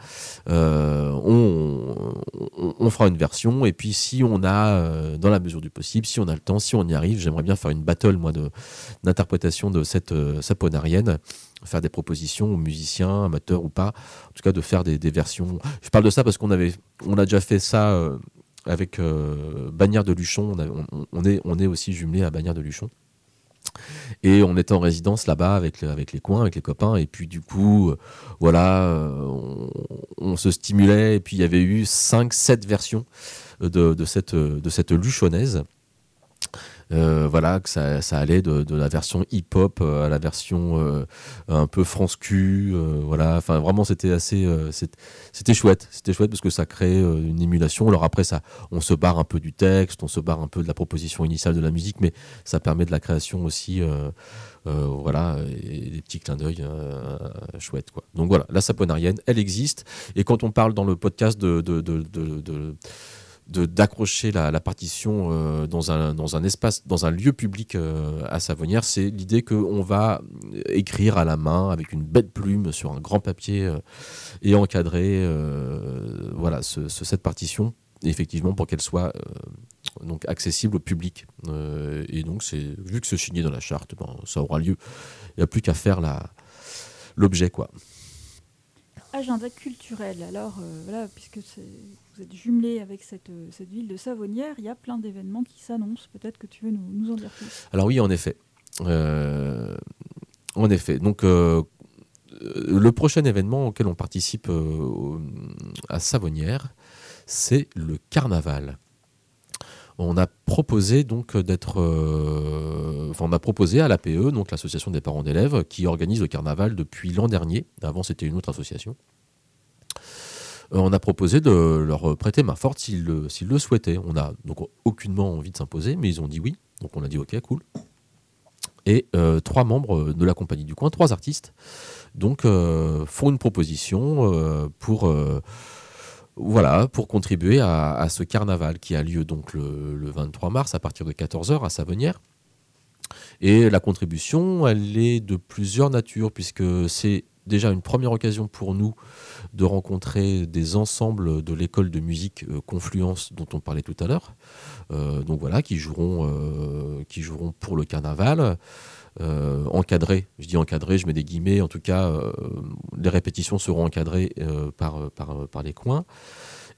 Speaker 2: euh, on, fera une version. Et puis, si on a, dans la mesure du possible, si on a le temps, si on y arrive, j'aimerais bien faire une battle, moi, de- d'interprétation de, cette euh, saponarienne, faire des propositions aux musiciens, amateurs ou pas, en tout cas de faire des, versions. Je parle de ça parce qu'on avait, on a déjà fait ça euh, avec euh, Bagnères de Luchon. On, est, on est aussi jumelé à Bagnères de Luchon. Et on était en résidence là-bas avec, avec les coins, avec les copains. Et puis du coup, euh, voilà, euh, on, se stimulait. Et puis il y avait eu 5-7 versions de cette, de cette luchonnaise. Euh, voilà, que ça, ça allait de, de la version hip-hop euh, à la version euh, un peu France Q. voilà, enfin vraiment c'était assez, c'était chouette, c'était chouette parce que ça crée une émulation. Alors après ça, on se barre un peu du texte, on se barre un peu de la proposition initiale de la musique, mais ça permet de la création aussi. voilà, et des petits clins d'œil euh, chouettes. Quoi. Donc voilà, la saponarienne, elle existe. Et quand on parle dans le podcast de- d'accrocher la, partition euh, dans, un, dans un espace, dans un lieu public euh, à Savonnière, c'est l'idée qu'on va écrire à la main avec une belle plume sur un grand papier euh, et encadrer voilà, ce- ce- cette partition, effectivement, pour qu'elle soit donc accessible au public. Et donc, vu que c'est signé dans la charte, ben, ça aura lieu. Il n'y a plus qu'à faire l'objet, quoi.
Speaker 1: Agenda culturel. Alors, euh, voilà, puisque vous êtes jumelé avec cette, euh, cette ville de Savonnière, il y a plein d'événements qui s'annoncent. Peut-être que tu veux nous, en dire plus.
Speaker 2: Alors oui, en effet. Euh, en effet. Donc, le prochain événement auquel on participe à Savonnière, c'est le carnaval. On a proposé donc d'être, euh, on a proposé à l'APE, donc l'association des parents d'élèves, qui organise le carnaval depuis l'an dernier. Avant c'était une autre association. Euh, on a proposé de leur prêter main forte s'ils le, souhaitaient. On a donc aucunement envie de s'imposer, mais ils ont dit oui. Donc on a dit ok, cool. Et euh, trois membres de la compagnie du coin, trois artistes, donc euh, font une proposition euh, pour euh, voilà pour contribuer à, ce carnaval qui a lieu donc le, le 23 mars à partir de 14h à Savonnière. Et la contribution, elle est de plusieurs natures, puisque c'est déjà une première occasion pour nous de rencontrer des ensembles de l'école de musique euh, Confluence dont on parlait tout à l'heure. Euh, donc voilà, qui joueront, euh, qui joueront pour le carnaval. Euh, encadrés, je dis encadrés, je mets des guillemets, en tout cas, les répétitions seront encadrées par, par, les coins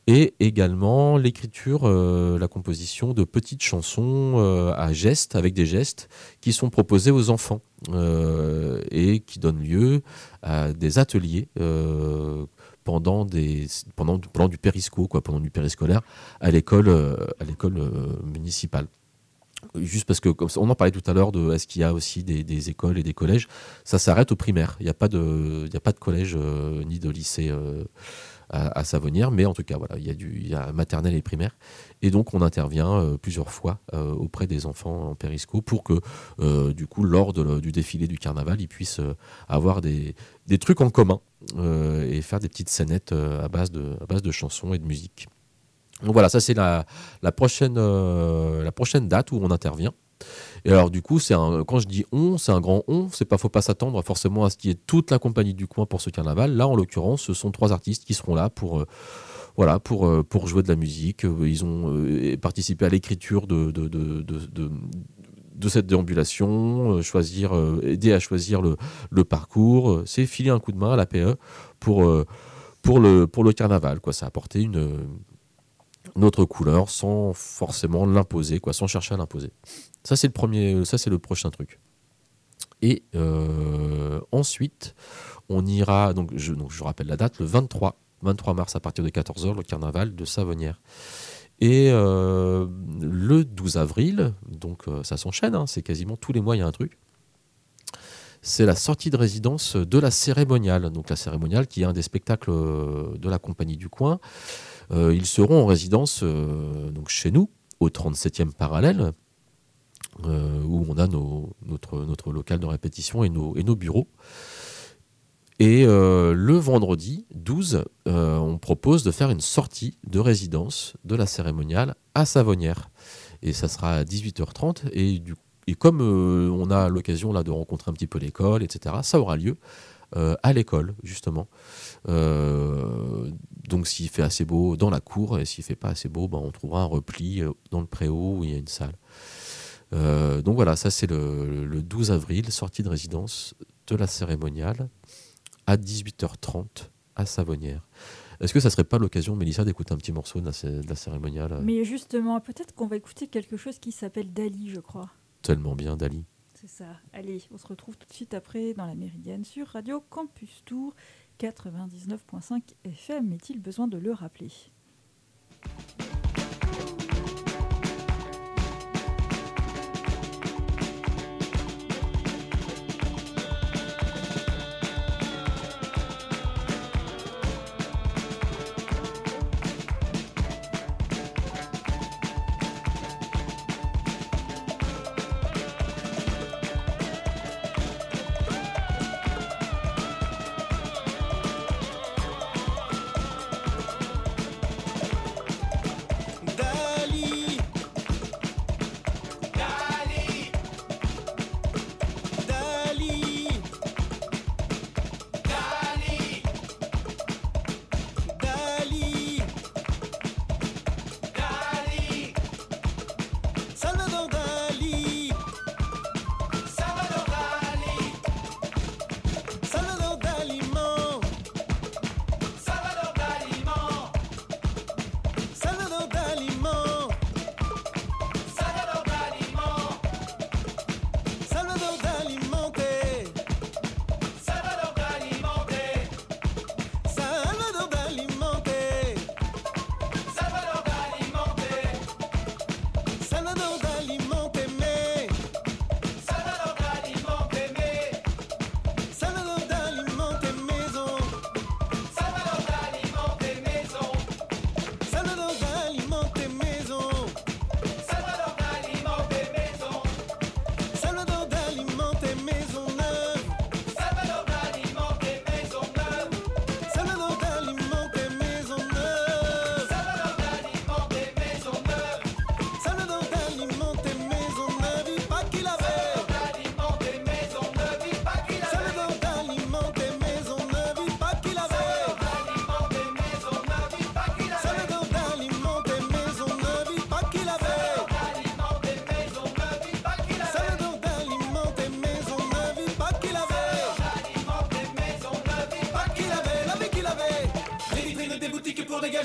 Speaker 2: et également l'écriture, la composition de petites chansons à gestes, avec des gestes, qui sont proposés aux enfants et qui donnent lieu à des ateliers pendant, des, pendant, pendant du périsco, quoi, pendant du périscolaire, à l'école euh, à l'école euh, municipale. Juste parce que, comme on en parlait tout à l'heure de est-ce qu'il y a aussi des, écoles et des collèges, ça s'arrête au primaire. Il n'y a, pas de- il y a pas de collège euh, ni de lycée à, à Savonnière, mais en tout cas, voilà, il y a du il y a maternelle et primaire. Et donc, on intervient euh, plusieurs fois euh, auprès des enfants en périsco pour que, euh, du coup, lors du défilé du carnaval, ils puissent avoir des, des trucs en commun et faire des petites scénettes à, base de, à base de chansons et de musique. Donc voilà, ça c'est la, la, prochaine, la prochaine date où on intervient. Et alors du coup, c'est un, quand je dis on, c'est un grand on. C'est pas, faut pas s'attendre forcément à ce qu'il y ait toute la compagnie du coin pour ce carnaval. Là, en l'occurrence, ce sont trois artistes qui seront là pour euh, voilà, pour, euh, pour jouer de la musique. Euh, Ils ont participé à l'écriture de, de, de, de- cette déambulation, choisir, aider à choisir le, le parcours. C'est filer un coup de main à la PE pour, pour, le, pour le carnaval. Quoi. Ça a apporté une, une autre couleur sans forcément l'imposer, quoi, sans chercher à l'imposer. Ça, c'est le premier, le prochain truc. Et euh, ensuite, on ira, donc je, rappelle la date, le 23, 23 mars à partir de 14h, le carnaval de Savonnières. Et euh, le 12 avril, donc euh, ça s'enchaîne, hein, c'est quasiment tous les mois il y a un truc. C'est la sortie de résidence de la cérémoniale. Donc la cérémoniale qui est un des spectacles euh, de la compagnie du coin. Euh, ils seront en résidence euh, chez nous, au 37e parallèle, euh, où on a notre, local de répétition et nos, bureaux. Et euh, le vendredi 12, euh, on propose de faire une sortie de résidence de la cérémoniale à Savonnières. Et ça sera à 18h30. Et, comme on a l'occasion là de rencontrer un petit peu l'école, etc., ça aura lieu à l'école, justement. Donc s'il fait assez beau dans la cour, et s'il fait pas assez beau, ben, on trouvera un repli dans le préau où il y a une salle. Euh, donc voilà, ça c'est le, le 12 avril, sortie de résidence de la cérémoniale à 18h30 à Savonnières. Est-ce que ça serait pas l'occasion, Mélissa, d'écouter un petit morceau de la, de la cérémoniale euh,
Speaker 8: Mais justement, peut-être qu'on va écouter quelque chose qui s'appelle Dali, je crois.
Speaker 2: Tellement bien, Dali.
Speaker 8: C'est ça. Allez, on se retrouve tout de suite après dans la Méridienne sur Radio Campus Tour 99.5 FM. Est-il besoin de le rappeler?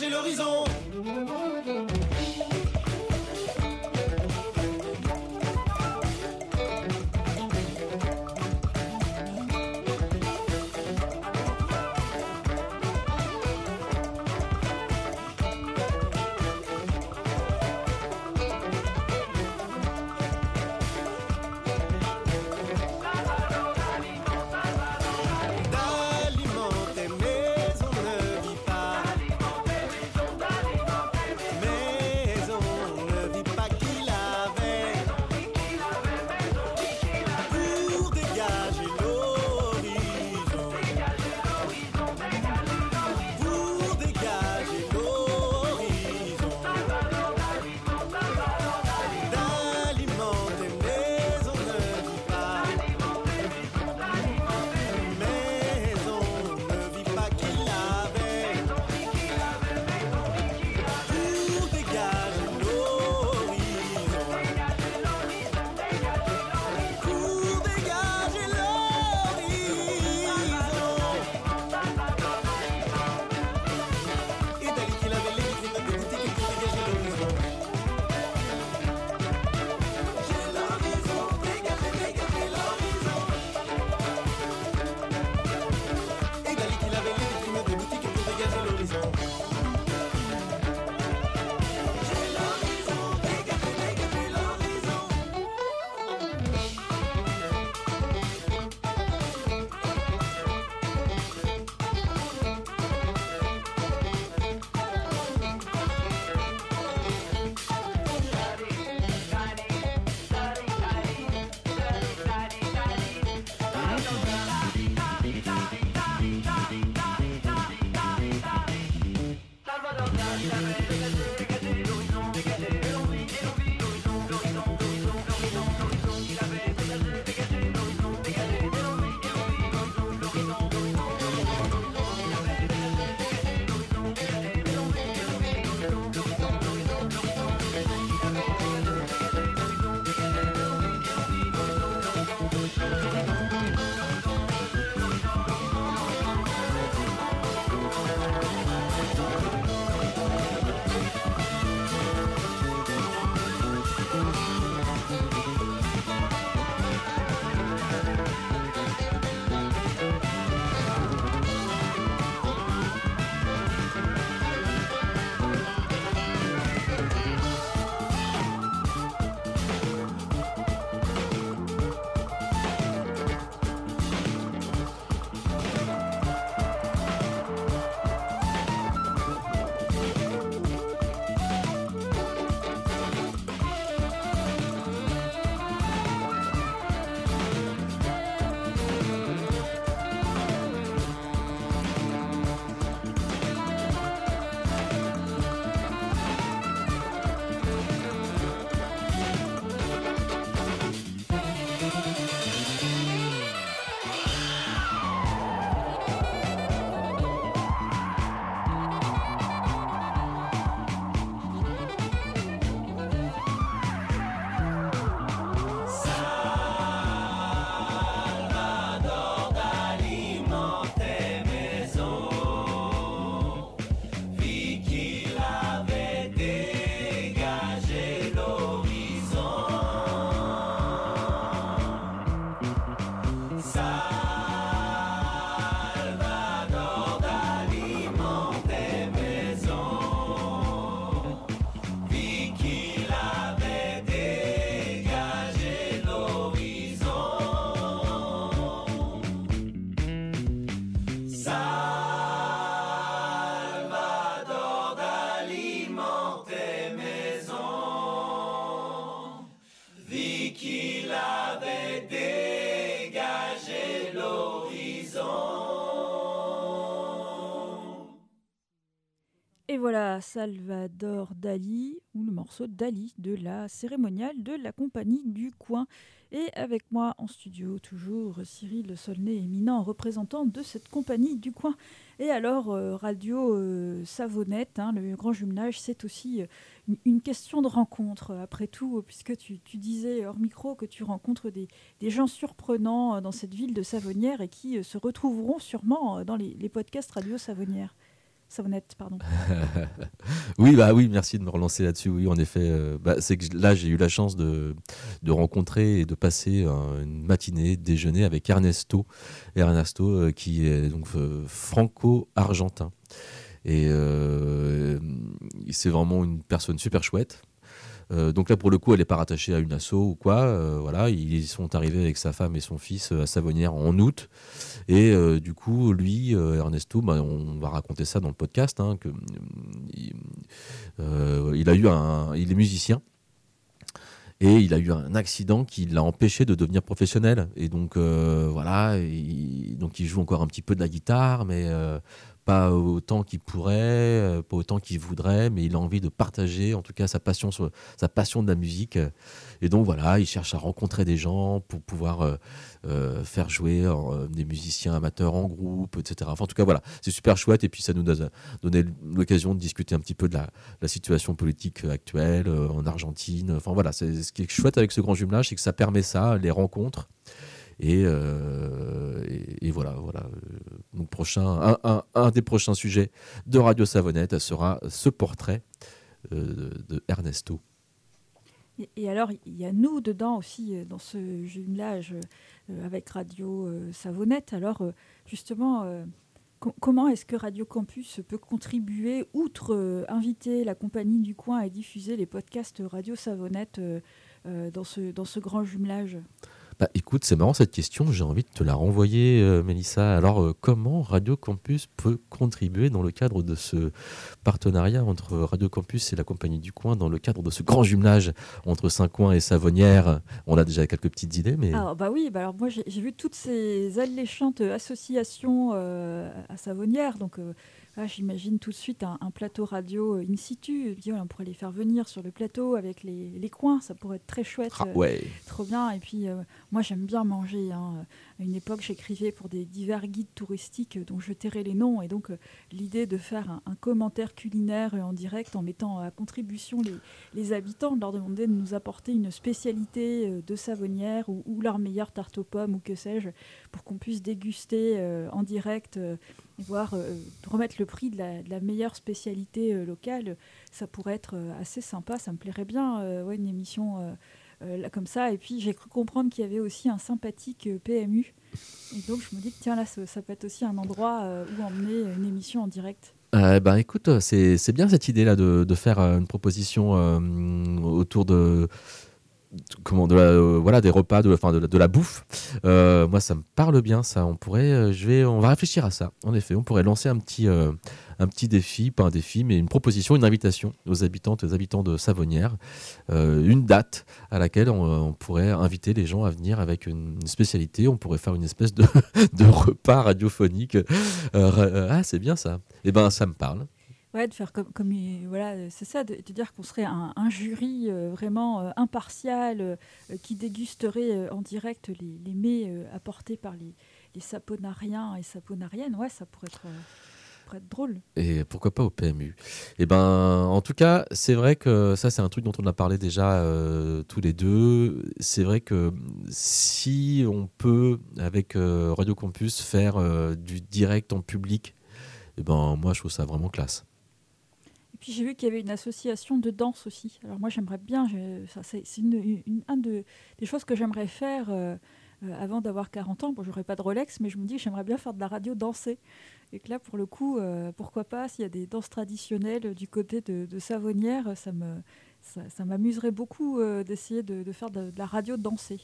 Speaker 11: Dégager l'horizon
Speaker 1: Salvador Dali, ou le morceau Dali de la cérémoniale de la compagnie du coin. Et avec moi en studio, toujours Cyril Solnay, éminent représentant de cette compagnie du coin. Et alors, euh, Radio euh, Savonnette, hein, le grand jumelage, c'est aussi euh, une, question de rencontre, après tout, puisque tu, disais hors micro que tu rencontres des, des gens surprenants dans cette ville de Savonnière et qui se retrouveront sûrement dans les, les podcasts Radio Savonnière. Pardon.
Speaker 2: oui, bah oui, merci de me relancer là-dessus. Oui, en effet, euh, bah, c'est que là j'ai eu la chance de, rencontrer et de passer une matinée déjeuner avec Ernesto, Ernesto euh, qui est donc euh, franco-argentin. Et c'est vraiment une personne super chouette. Euh, donc là, pour le coup, elle n'est pas rattachée à une asso ou quoi. euh, voilà, ils sont arrivés avec sa femme et son fils euh, à Savonnière en août. Et du coup, lui, Ernesto, bah, on va raconter ça dans le podcast. hein, il, a eu un, il est musicien. Et il a eu un accident qui l'a empêché de devenir professionnel. Et donc, voilà, il, donc il joue encore un petit peu de la guitare, mais pas autant qu'il pourrait, euh, pas autant qu'il voudrait, mais il a envie de partager, en tout cas, sa passion, de la musique. Et donc, voilà, il cherche à rencontrer des gens pour pouvoir euh, euh, faire jouer des musiciens amateurs en groupe, etc. Enfin, en tout cas, voilà, c'est super chouette. Et puis, ça nous a donné l'occasion de discuter un petit peu de la, situation politique actuelle en Argentine. Enfin, voilà, ce qui est chouette avec ce grand jumelage, c'est que ça permet ça, les rencontres. Et, euh, et, voilà, voilà. Donc prochain, un, des prochains sujets de Radio Savonnette sera ce portrait euh, de Ernesto.
Speaker 1: Et, alors, il y a nous dedans aussi, euh, dans ce jumelage euh, avec Radio Savonnette. Alors, justement, com- comment est-ce que Radio Campus peut contribuer, outre inviter la compagnie du coin et diffuser les podcasts Radio Savonnette dans, ce, dans ce grand jumelage?
Speaker 2: Bah, écoute, c'est marrant cette question, j'ai envie de te la renvoyer, euh, Mélissa. Alors, euh, comment Radio Campus peut contribuer dans le cadre de ce partenariat entre Radio Campus et la Compagnie du Coin, dans le cadre de ce grand jumelage entre Saint-Coin et Savonnière? On a déjà quelques petites idées, mais
Speaker 1: Alors, bah oui, bah alors moi j'ai j'ai vu toutes ces alléchantes associations euh, à Savonnière, donc là, j'imagine tout de suite un, un plateau radio euh, in situ. On pourrait les faire venir sur le plateau avec les, les coins, ça pourrait être très chouette.
Speaker 2: Ah
Speaker 1: euh,
Speaker 2: ouais.
Speaker 1: Trop bien. Et puis, euh, moi j'aime bien manger. hein. À une époque, j'écrivais pour des divers guides touristiques dont je tairais les noms. Et donc, euh, l'idée de faire un, commentaire culinaire en direct en mettant à contribution les, habitants, de leur demander de nous apporter une spécialité euh, de Savonnière ou, leur meilleure tarte aux pommes ou que sais-je, pour qu'on puisse déguster euh, en direct et voir euh, remettre le prix de la, de la meilleure spécialité locale. Ça pourrait être assez sympa, ça me plairait bien, ouais, une émission là, comme ça. Et puis j'ai cru comprendre qu'il y avait aussi un sympathique euh, PMU. Et donc je me dis que tiens là, ça, peut être aussi un endroit euh, où emmener une émission en direct.
Speaker 2: Euh, ben écoute, euh, c'est bien cette idée-là de, de faire euh, une proposition euh, autour de comment euh, voilà des repas de de, la- bouffe. Euh, moi, ça me parle bien ça. On pourrait, euh, je vais, on va réfléchir à ça. En effet, on pourrait lancer un petit un petit défi, pas un défi, mais une proposition, une invitation aux habitantes et aux habitants de Savonnière, euh, une date à laquelle on, pourrait inviter les gens à venir avec une spécialité. On pourrait faire une espèce de, de repas radiophonique. Ah, c'est bien ça. Eh ben, ça me parle.
Speaker 1: Ouais, de faire comme, voilà, c'est ça, de, dire qu'on serait un, jury euh, vraiment euh, impartial euh, qui dégusterait en direct les, mets apportés par les, saponariens et saponariennes. Ouais, ça pourrait être, drôle.
Speaker 2: Et pourquoi pas au PMU Eh ben, en tout cas, c'est vrai que ça, c'est un truc dont on a parlé déjà tous les deux. C'est vrai que si on peut, avec Radio Campus, faire du direct en public, eh ben, moi, je trouve ça vraiment classe.
Speaker 1: Puis j'ai vu qu'il y avait une association de danse aussi. Alors moi j'aimerais bien, c'est une, une, un de, des choses que j'aimerais faire euh, euh, avant d'avoir 40 ans. Bon, j'aurais pas de Rolex, mais je me dis j'aimerais bien faire de la radio danser. Et que là, pour le coup, euh, pourquoi pas, s'il y a des danses traditionnelles du côté de, de Savonnière, ça me ça, m'amuserait beaucoup d'essayer de, faire de, la radio dansée.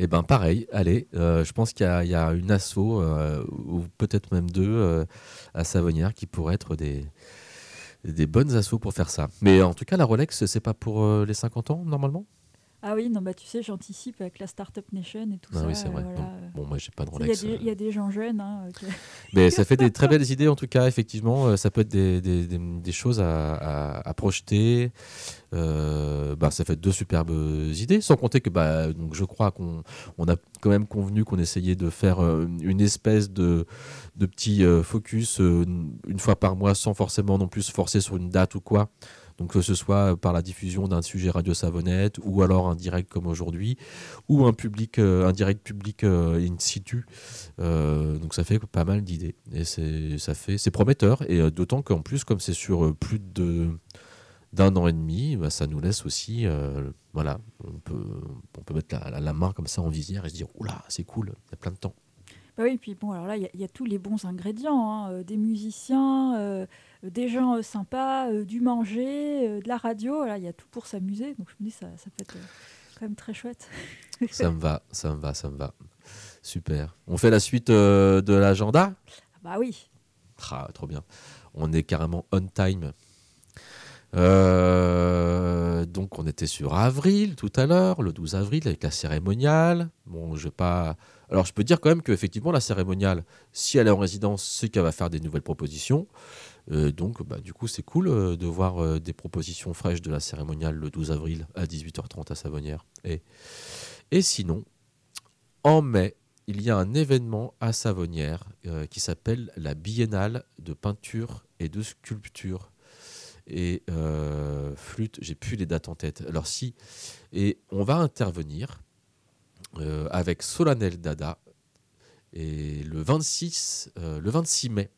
Speaker 2: Eh ben, pareil, allez, je pense qu'il y, a- une asso, ou peut-être même deux, à Savonnière qui pourraient être des, des bonnes assos pour faire ça. Mais en tout cas, la Rolex, c'est pas pour euh, les 50 ans, normalement?
Speaker 1: Ah oui, non, bah tu sais, j'anticipe avec la Startup Nation et tout
Speaker 2: Ah
Speaker 1: ça.
Speaker 2: oui, c'est
Speaker 1: euh,
Speaker 2: vrai.
Speaker 1: voilà.
Speaker 2: Bon, moi, j'ai pas de
Speaker 1: Il y, a
Speaker 2: Rolex.
Speaker 1: des- il y a des gens jeunes. hein, euh,
Speaker 2: Mais ça fait des très belles idées en tout cas, effectivement. euh, Ça peut être des, des- des- des choses à, à- à projeter. Euh, bah, ça fait deux superbes idées, sans compter que bah, donc, je crois qu'on on a quand même convenu qu'on essayait de faire euh, une espèce de, de petit euh, focus euh, une fois par mois sans forcément non plus se forcer sur une date ou quoi. Donc que ce soit par la diffusion d'un sujet Radio Savonnette ou alors un direct comme aujourd'hui ou un public, euh, un direct public euh, in situ. Euh, donc ça fait pas mal d'idées et c'est ça fait c'est prometteur et d'autant qu'en plus comme c'est sur plus de d'un an et demi, bah, ça nous laisse aussi voilà on peut on peut mettre la, main comme ça en visière et se dire oula c'est cool il y a plein de temps.
Speaker 1: Bah oui, puis bon, alors là, il y a- tous les bons ingrédients, hein, des musiciens, des gens euh, sympas, euh, du manger, euh, de la radio, il y a tout pour s'amuser. Donc je me dis, ça, ça peut être euh, quand même très chouette.
Speaker 2: ça me va ça me va ça me va super. On fait la suite euh, de l'agenda?
Speaker 1: Ah bah oui.
Speaker 2: Ah, trop bien. On est carrément on time. Euh, donc on était sur avril tout à l'heure, le 12 avril avec la cérémoniale. Bon, je vais pas. Alors je peux dire quand même qu'effectivement la cérémoniale, si elle est en résidence, c'est qu'elle va faire des nouvelles propositions. Euh, donc bah, du coup c'est cool euh, de voir euh, des propositions fraîches de la cérémoniale le 12 avril à 18h30 à Savonnières. Et, et sinon, en mai, il y a un événement à Savonnières qui s'appelle la Biennale de peinture et de sculpture. Et flûte, j'ai plus les dates en tête. Alors si, et on va intervenir avec Solanel Dada et le 26, euh, le 26 mai.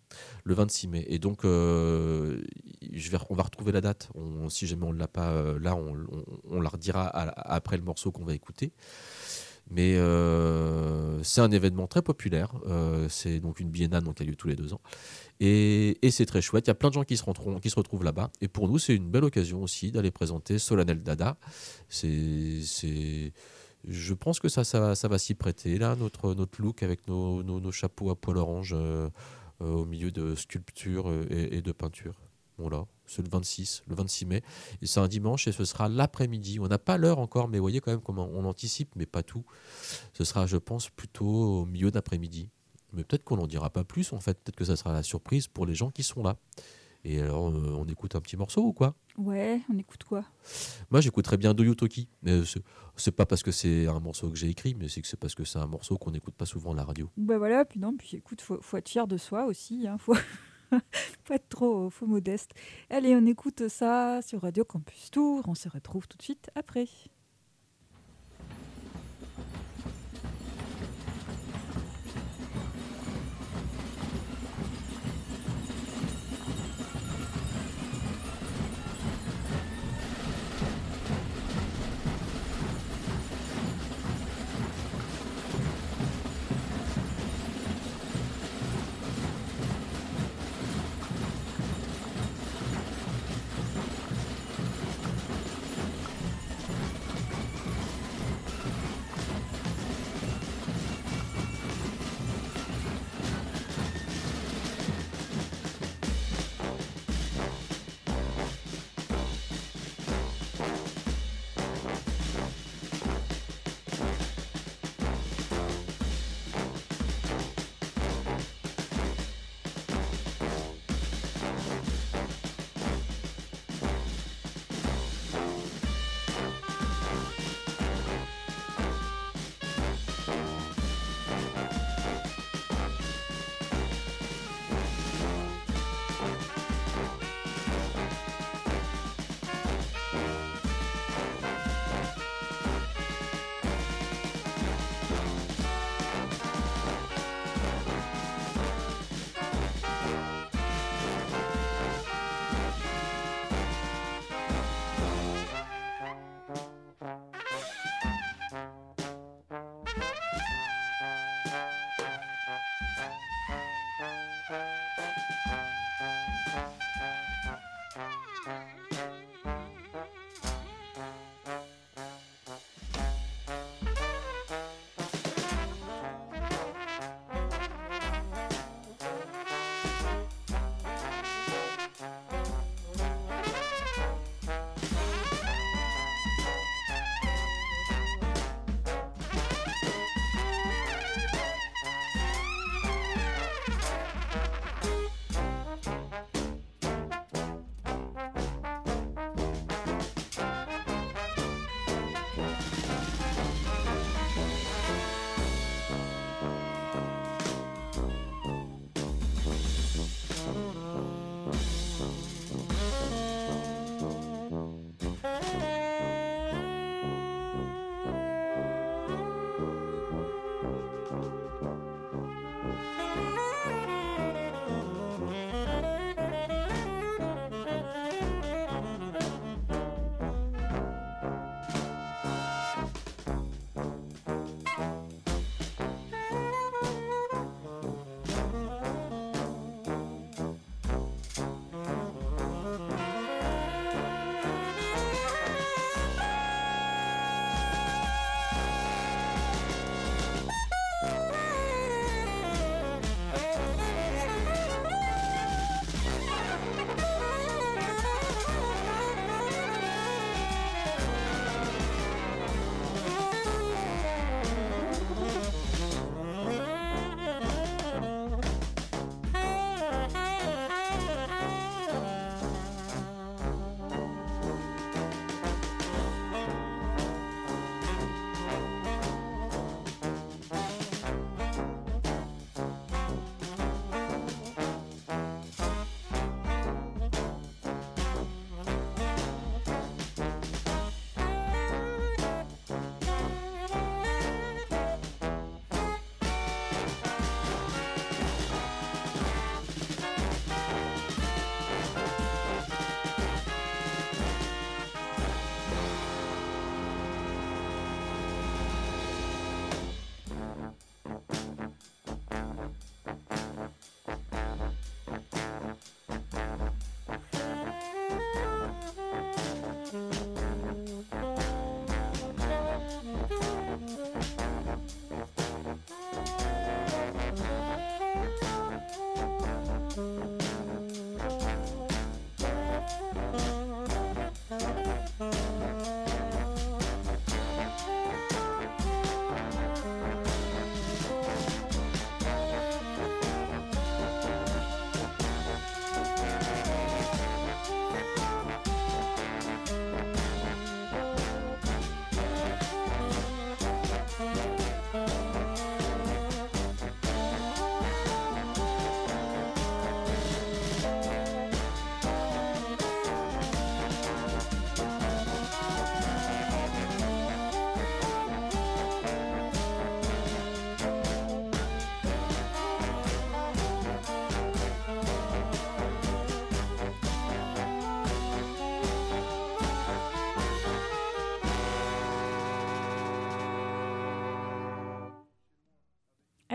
Speaker 2: Le 26 mai. Et donc, euh, on va retrouver la date. Si jamais on ne l'a pas euh, là, on, la redira après le morceau qu'on va écouter. Mais euh, c'est un événement très populaire. C'est donc une biennale donc, qui a lieu tous les deux ans. Et, c'est très chouette. Il y a plein de gens qui se, retrouvent là-bas. Et pour nous, c'est une belle occasion aussi d'aller présenter Solanel Dada. C'est, je pense que ça, ça, va- s'y prêter. Là, notre, look avec nos, chapeaux à poil orange euh, euh, au milieu de sculpture euh, et, et de peinture. Voilà, c'est le 26, le 26 mai. Et c'est un dimanche et ce sera l'après-midi. On n'a pas l'heure encore, mais voyez quand même comment on anticipe, mais pas tout. Ce sera, je pense, plutôt au milieu d'après-midi. Mais peut-être qu'on n'en dira pas plus, en fait. Peut-être que ça sera la surprise pour les gens qui sont là. Et alors, euh, on écoute un petit morceau ou quoi?
Speaker 1: Ouais, on écoute quoi?
Speaker 2: Moi, j'écouterais bien Doyu Toki. Mais c'est- pas parce que c'est un morceau que j'ai écrit, mais c'est que c'est parce que c'est un morceau qu'on n'écoute pas souvent à la radio.
Speaker 1: Bah voilà, puis non, puis écoute, faut, faut être fier de soi aussi, hein, faut, faut être trop faut modeste. Allez, on écoute ça sur Radio Campus Tour, on se retrouve tout de suite après.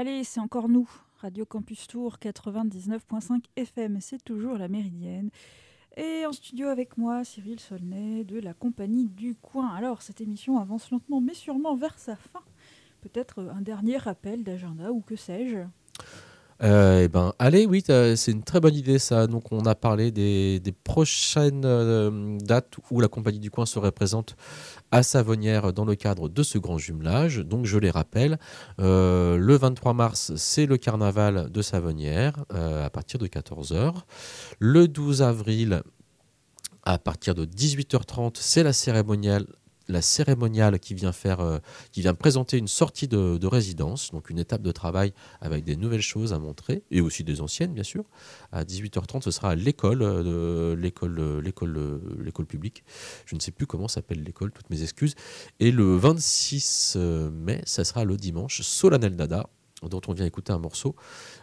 Speaker 1: Allez, c'est encore nous, Radio Campus Tour 99.5 FM, c'est toujours la Méridienne. Et en studio avec moi, Cyril Solnay de la compagnie du coin. Alors, cette émission avance lentement mais sûrement vers sa fin. Peut-être un dernier rappel d'agenda ou que sais-je
Speaker 2: Euh, eh ben, allez, oui, c'est une très bonne idée ça. Donc, on a parlé des, prochaines euh, dates où la compagnie du coin serait présente à Savonnière dans le cadre de ce grand jumelage. Donc, je les rappelle, euh, le 23 mars, c'est le carnaval de Savonnière euh, à partir de 14h. Le 12 avril, à partir de 18h30, c'est la cérémoniale la cérémoniale qui vient faire, euh, qui vient présenter une sortie de, de résidence, donc une étape de travail avec des nouvelles choses à montrer et aussi des anciennes bien sûr. À 18h30, ce sera l'école, euh, l'école, euh, l'école, publique. Je ne sais plus comment s'appelle l'école, toutes mes excuses. Et le 26 euh, mai, ça sera le dimanche, Solennel Dada, dont on vient écouter un morceau,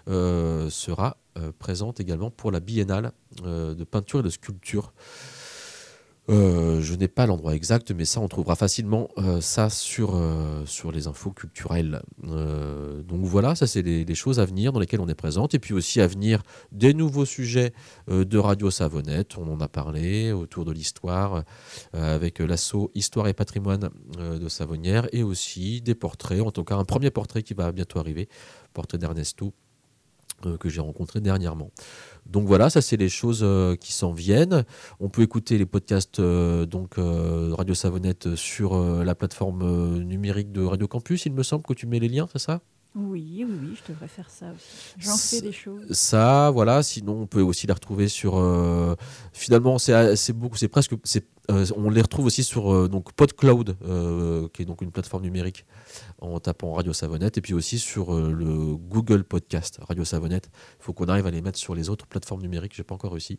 Speaker 2: sera présente également pour la biennale de peinture et de sculpture. Euh, je n'ai pas l'endroit exact, mais ça, on trouvera facilement euh, ça sur, euh, sur les infos culturelles. Donc voilà, ça, c'est les, choses à venir dans lesquelles on est présente. Et puis aussi à venir des nouveaux sujets de Radio Savonnette. On en a parlé autour de l'histoire avec l'assaut Histoire et patrimoine de Savonnière et aussi des portraits. En tout cas, un premier portrait qui va bientôt arriver, portrait d'Ernesto que j'ai rencontré dernièrement. Donc voilà, ça c'est les choses euh, qui s'en viennent. On peut écouter les podcasts euh, donc euh, de Radio Savonnette sur euh, la plateforme euh, numérique de Radio Campus. Il me semble que tu mets les liens, c'est ça?
Speaker 1: Oui, oui, oui, je devrais faire ça aussi. J'en fais des choses.
Speaker 2: Ça, voilà. Sinon, on peut aussi les retrouver sur. euh, finalement, c'est beaucoup, c'est presque. euh, on les retrouve aussi sur euh, donc PodCloud, euh, qui est donc une plateforme numérique, en tapant Radio Savonnette, et puis aussi sur euh, le Google Podcast Radio Savonnette. Il faut qu'on arrive à les mettre sur les autres plateformes numériques. J'ai pas encore réussi.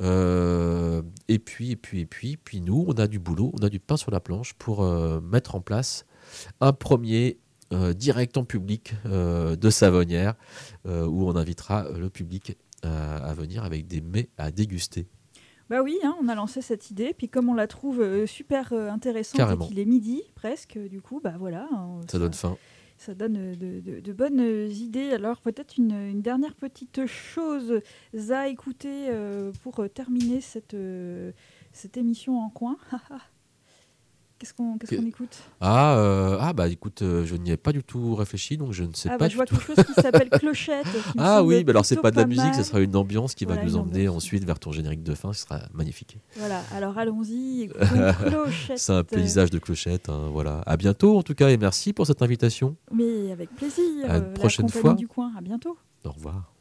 Speaker 2: Euh, et puis, et puis, et puis, nous, on a du boulot, on a du pain sur la planche pour euh, mettre en place un premier direct en public de Savonnière, où on invitera le public à venir avec des mets à déguster.
Speaker 1: Bah oui, hein, on a lancé cette idée, puis comme on la trouve euh, super euh, intéressante
Speaker 2: Carrément.
Speaker 1: et qu'il est midi presque, du coup, bah voilà. hein,
Speaker 2: Ça donne faim.
Speaker 1: Ça donne euh, de, de- de bonnes idées. Alors peut-être une, une dernière petite chose à écouter euh, pour terminer cette, euh, cette émission en coin. Qu'est-ce qu'on écoute?
Speaker 2: Ah, euh, ah bah écoute, euh, je n'y ai pas du tout réfléchi, donc je ne sais
Speaker 1: Ah
Speaker 2: pas.
Speaker 1: bah, je vois
Speaker 2: tout.
Speaker 1: quelque chose qui s'appelle Clochette. qui
Speaker 2: Ah oui, bah alors c'est pas de la musique, ce sera une ambiance qui
Speaker 1: Voilà,
Speaker 2: va nous emmener ensuite vers ton générique de fin, ce sera magnifique.
Speaker 1: Voilà, alors allons-y, Clochette.
Speaker 2: c'est un paysage de clochettes, hein, voilà. À bientôt en tout cas et merci pour cette invitation.
Speaker 1: Mais avec plaisir.
Speaker 2: À une
Speaker 1: euh, la
Speaker 2: prochaine fois.
Speaker 1: du coin, à bientôt.
Speaker 2: Au revoir.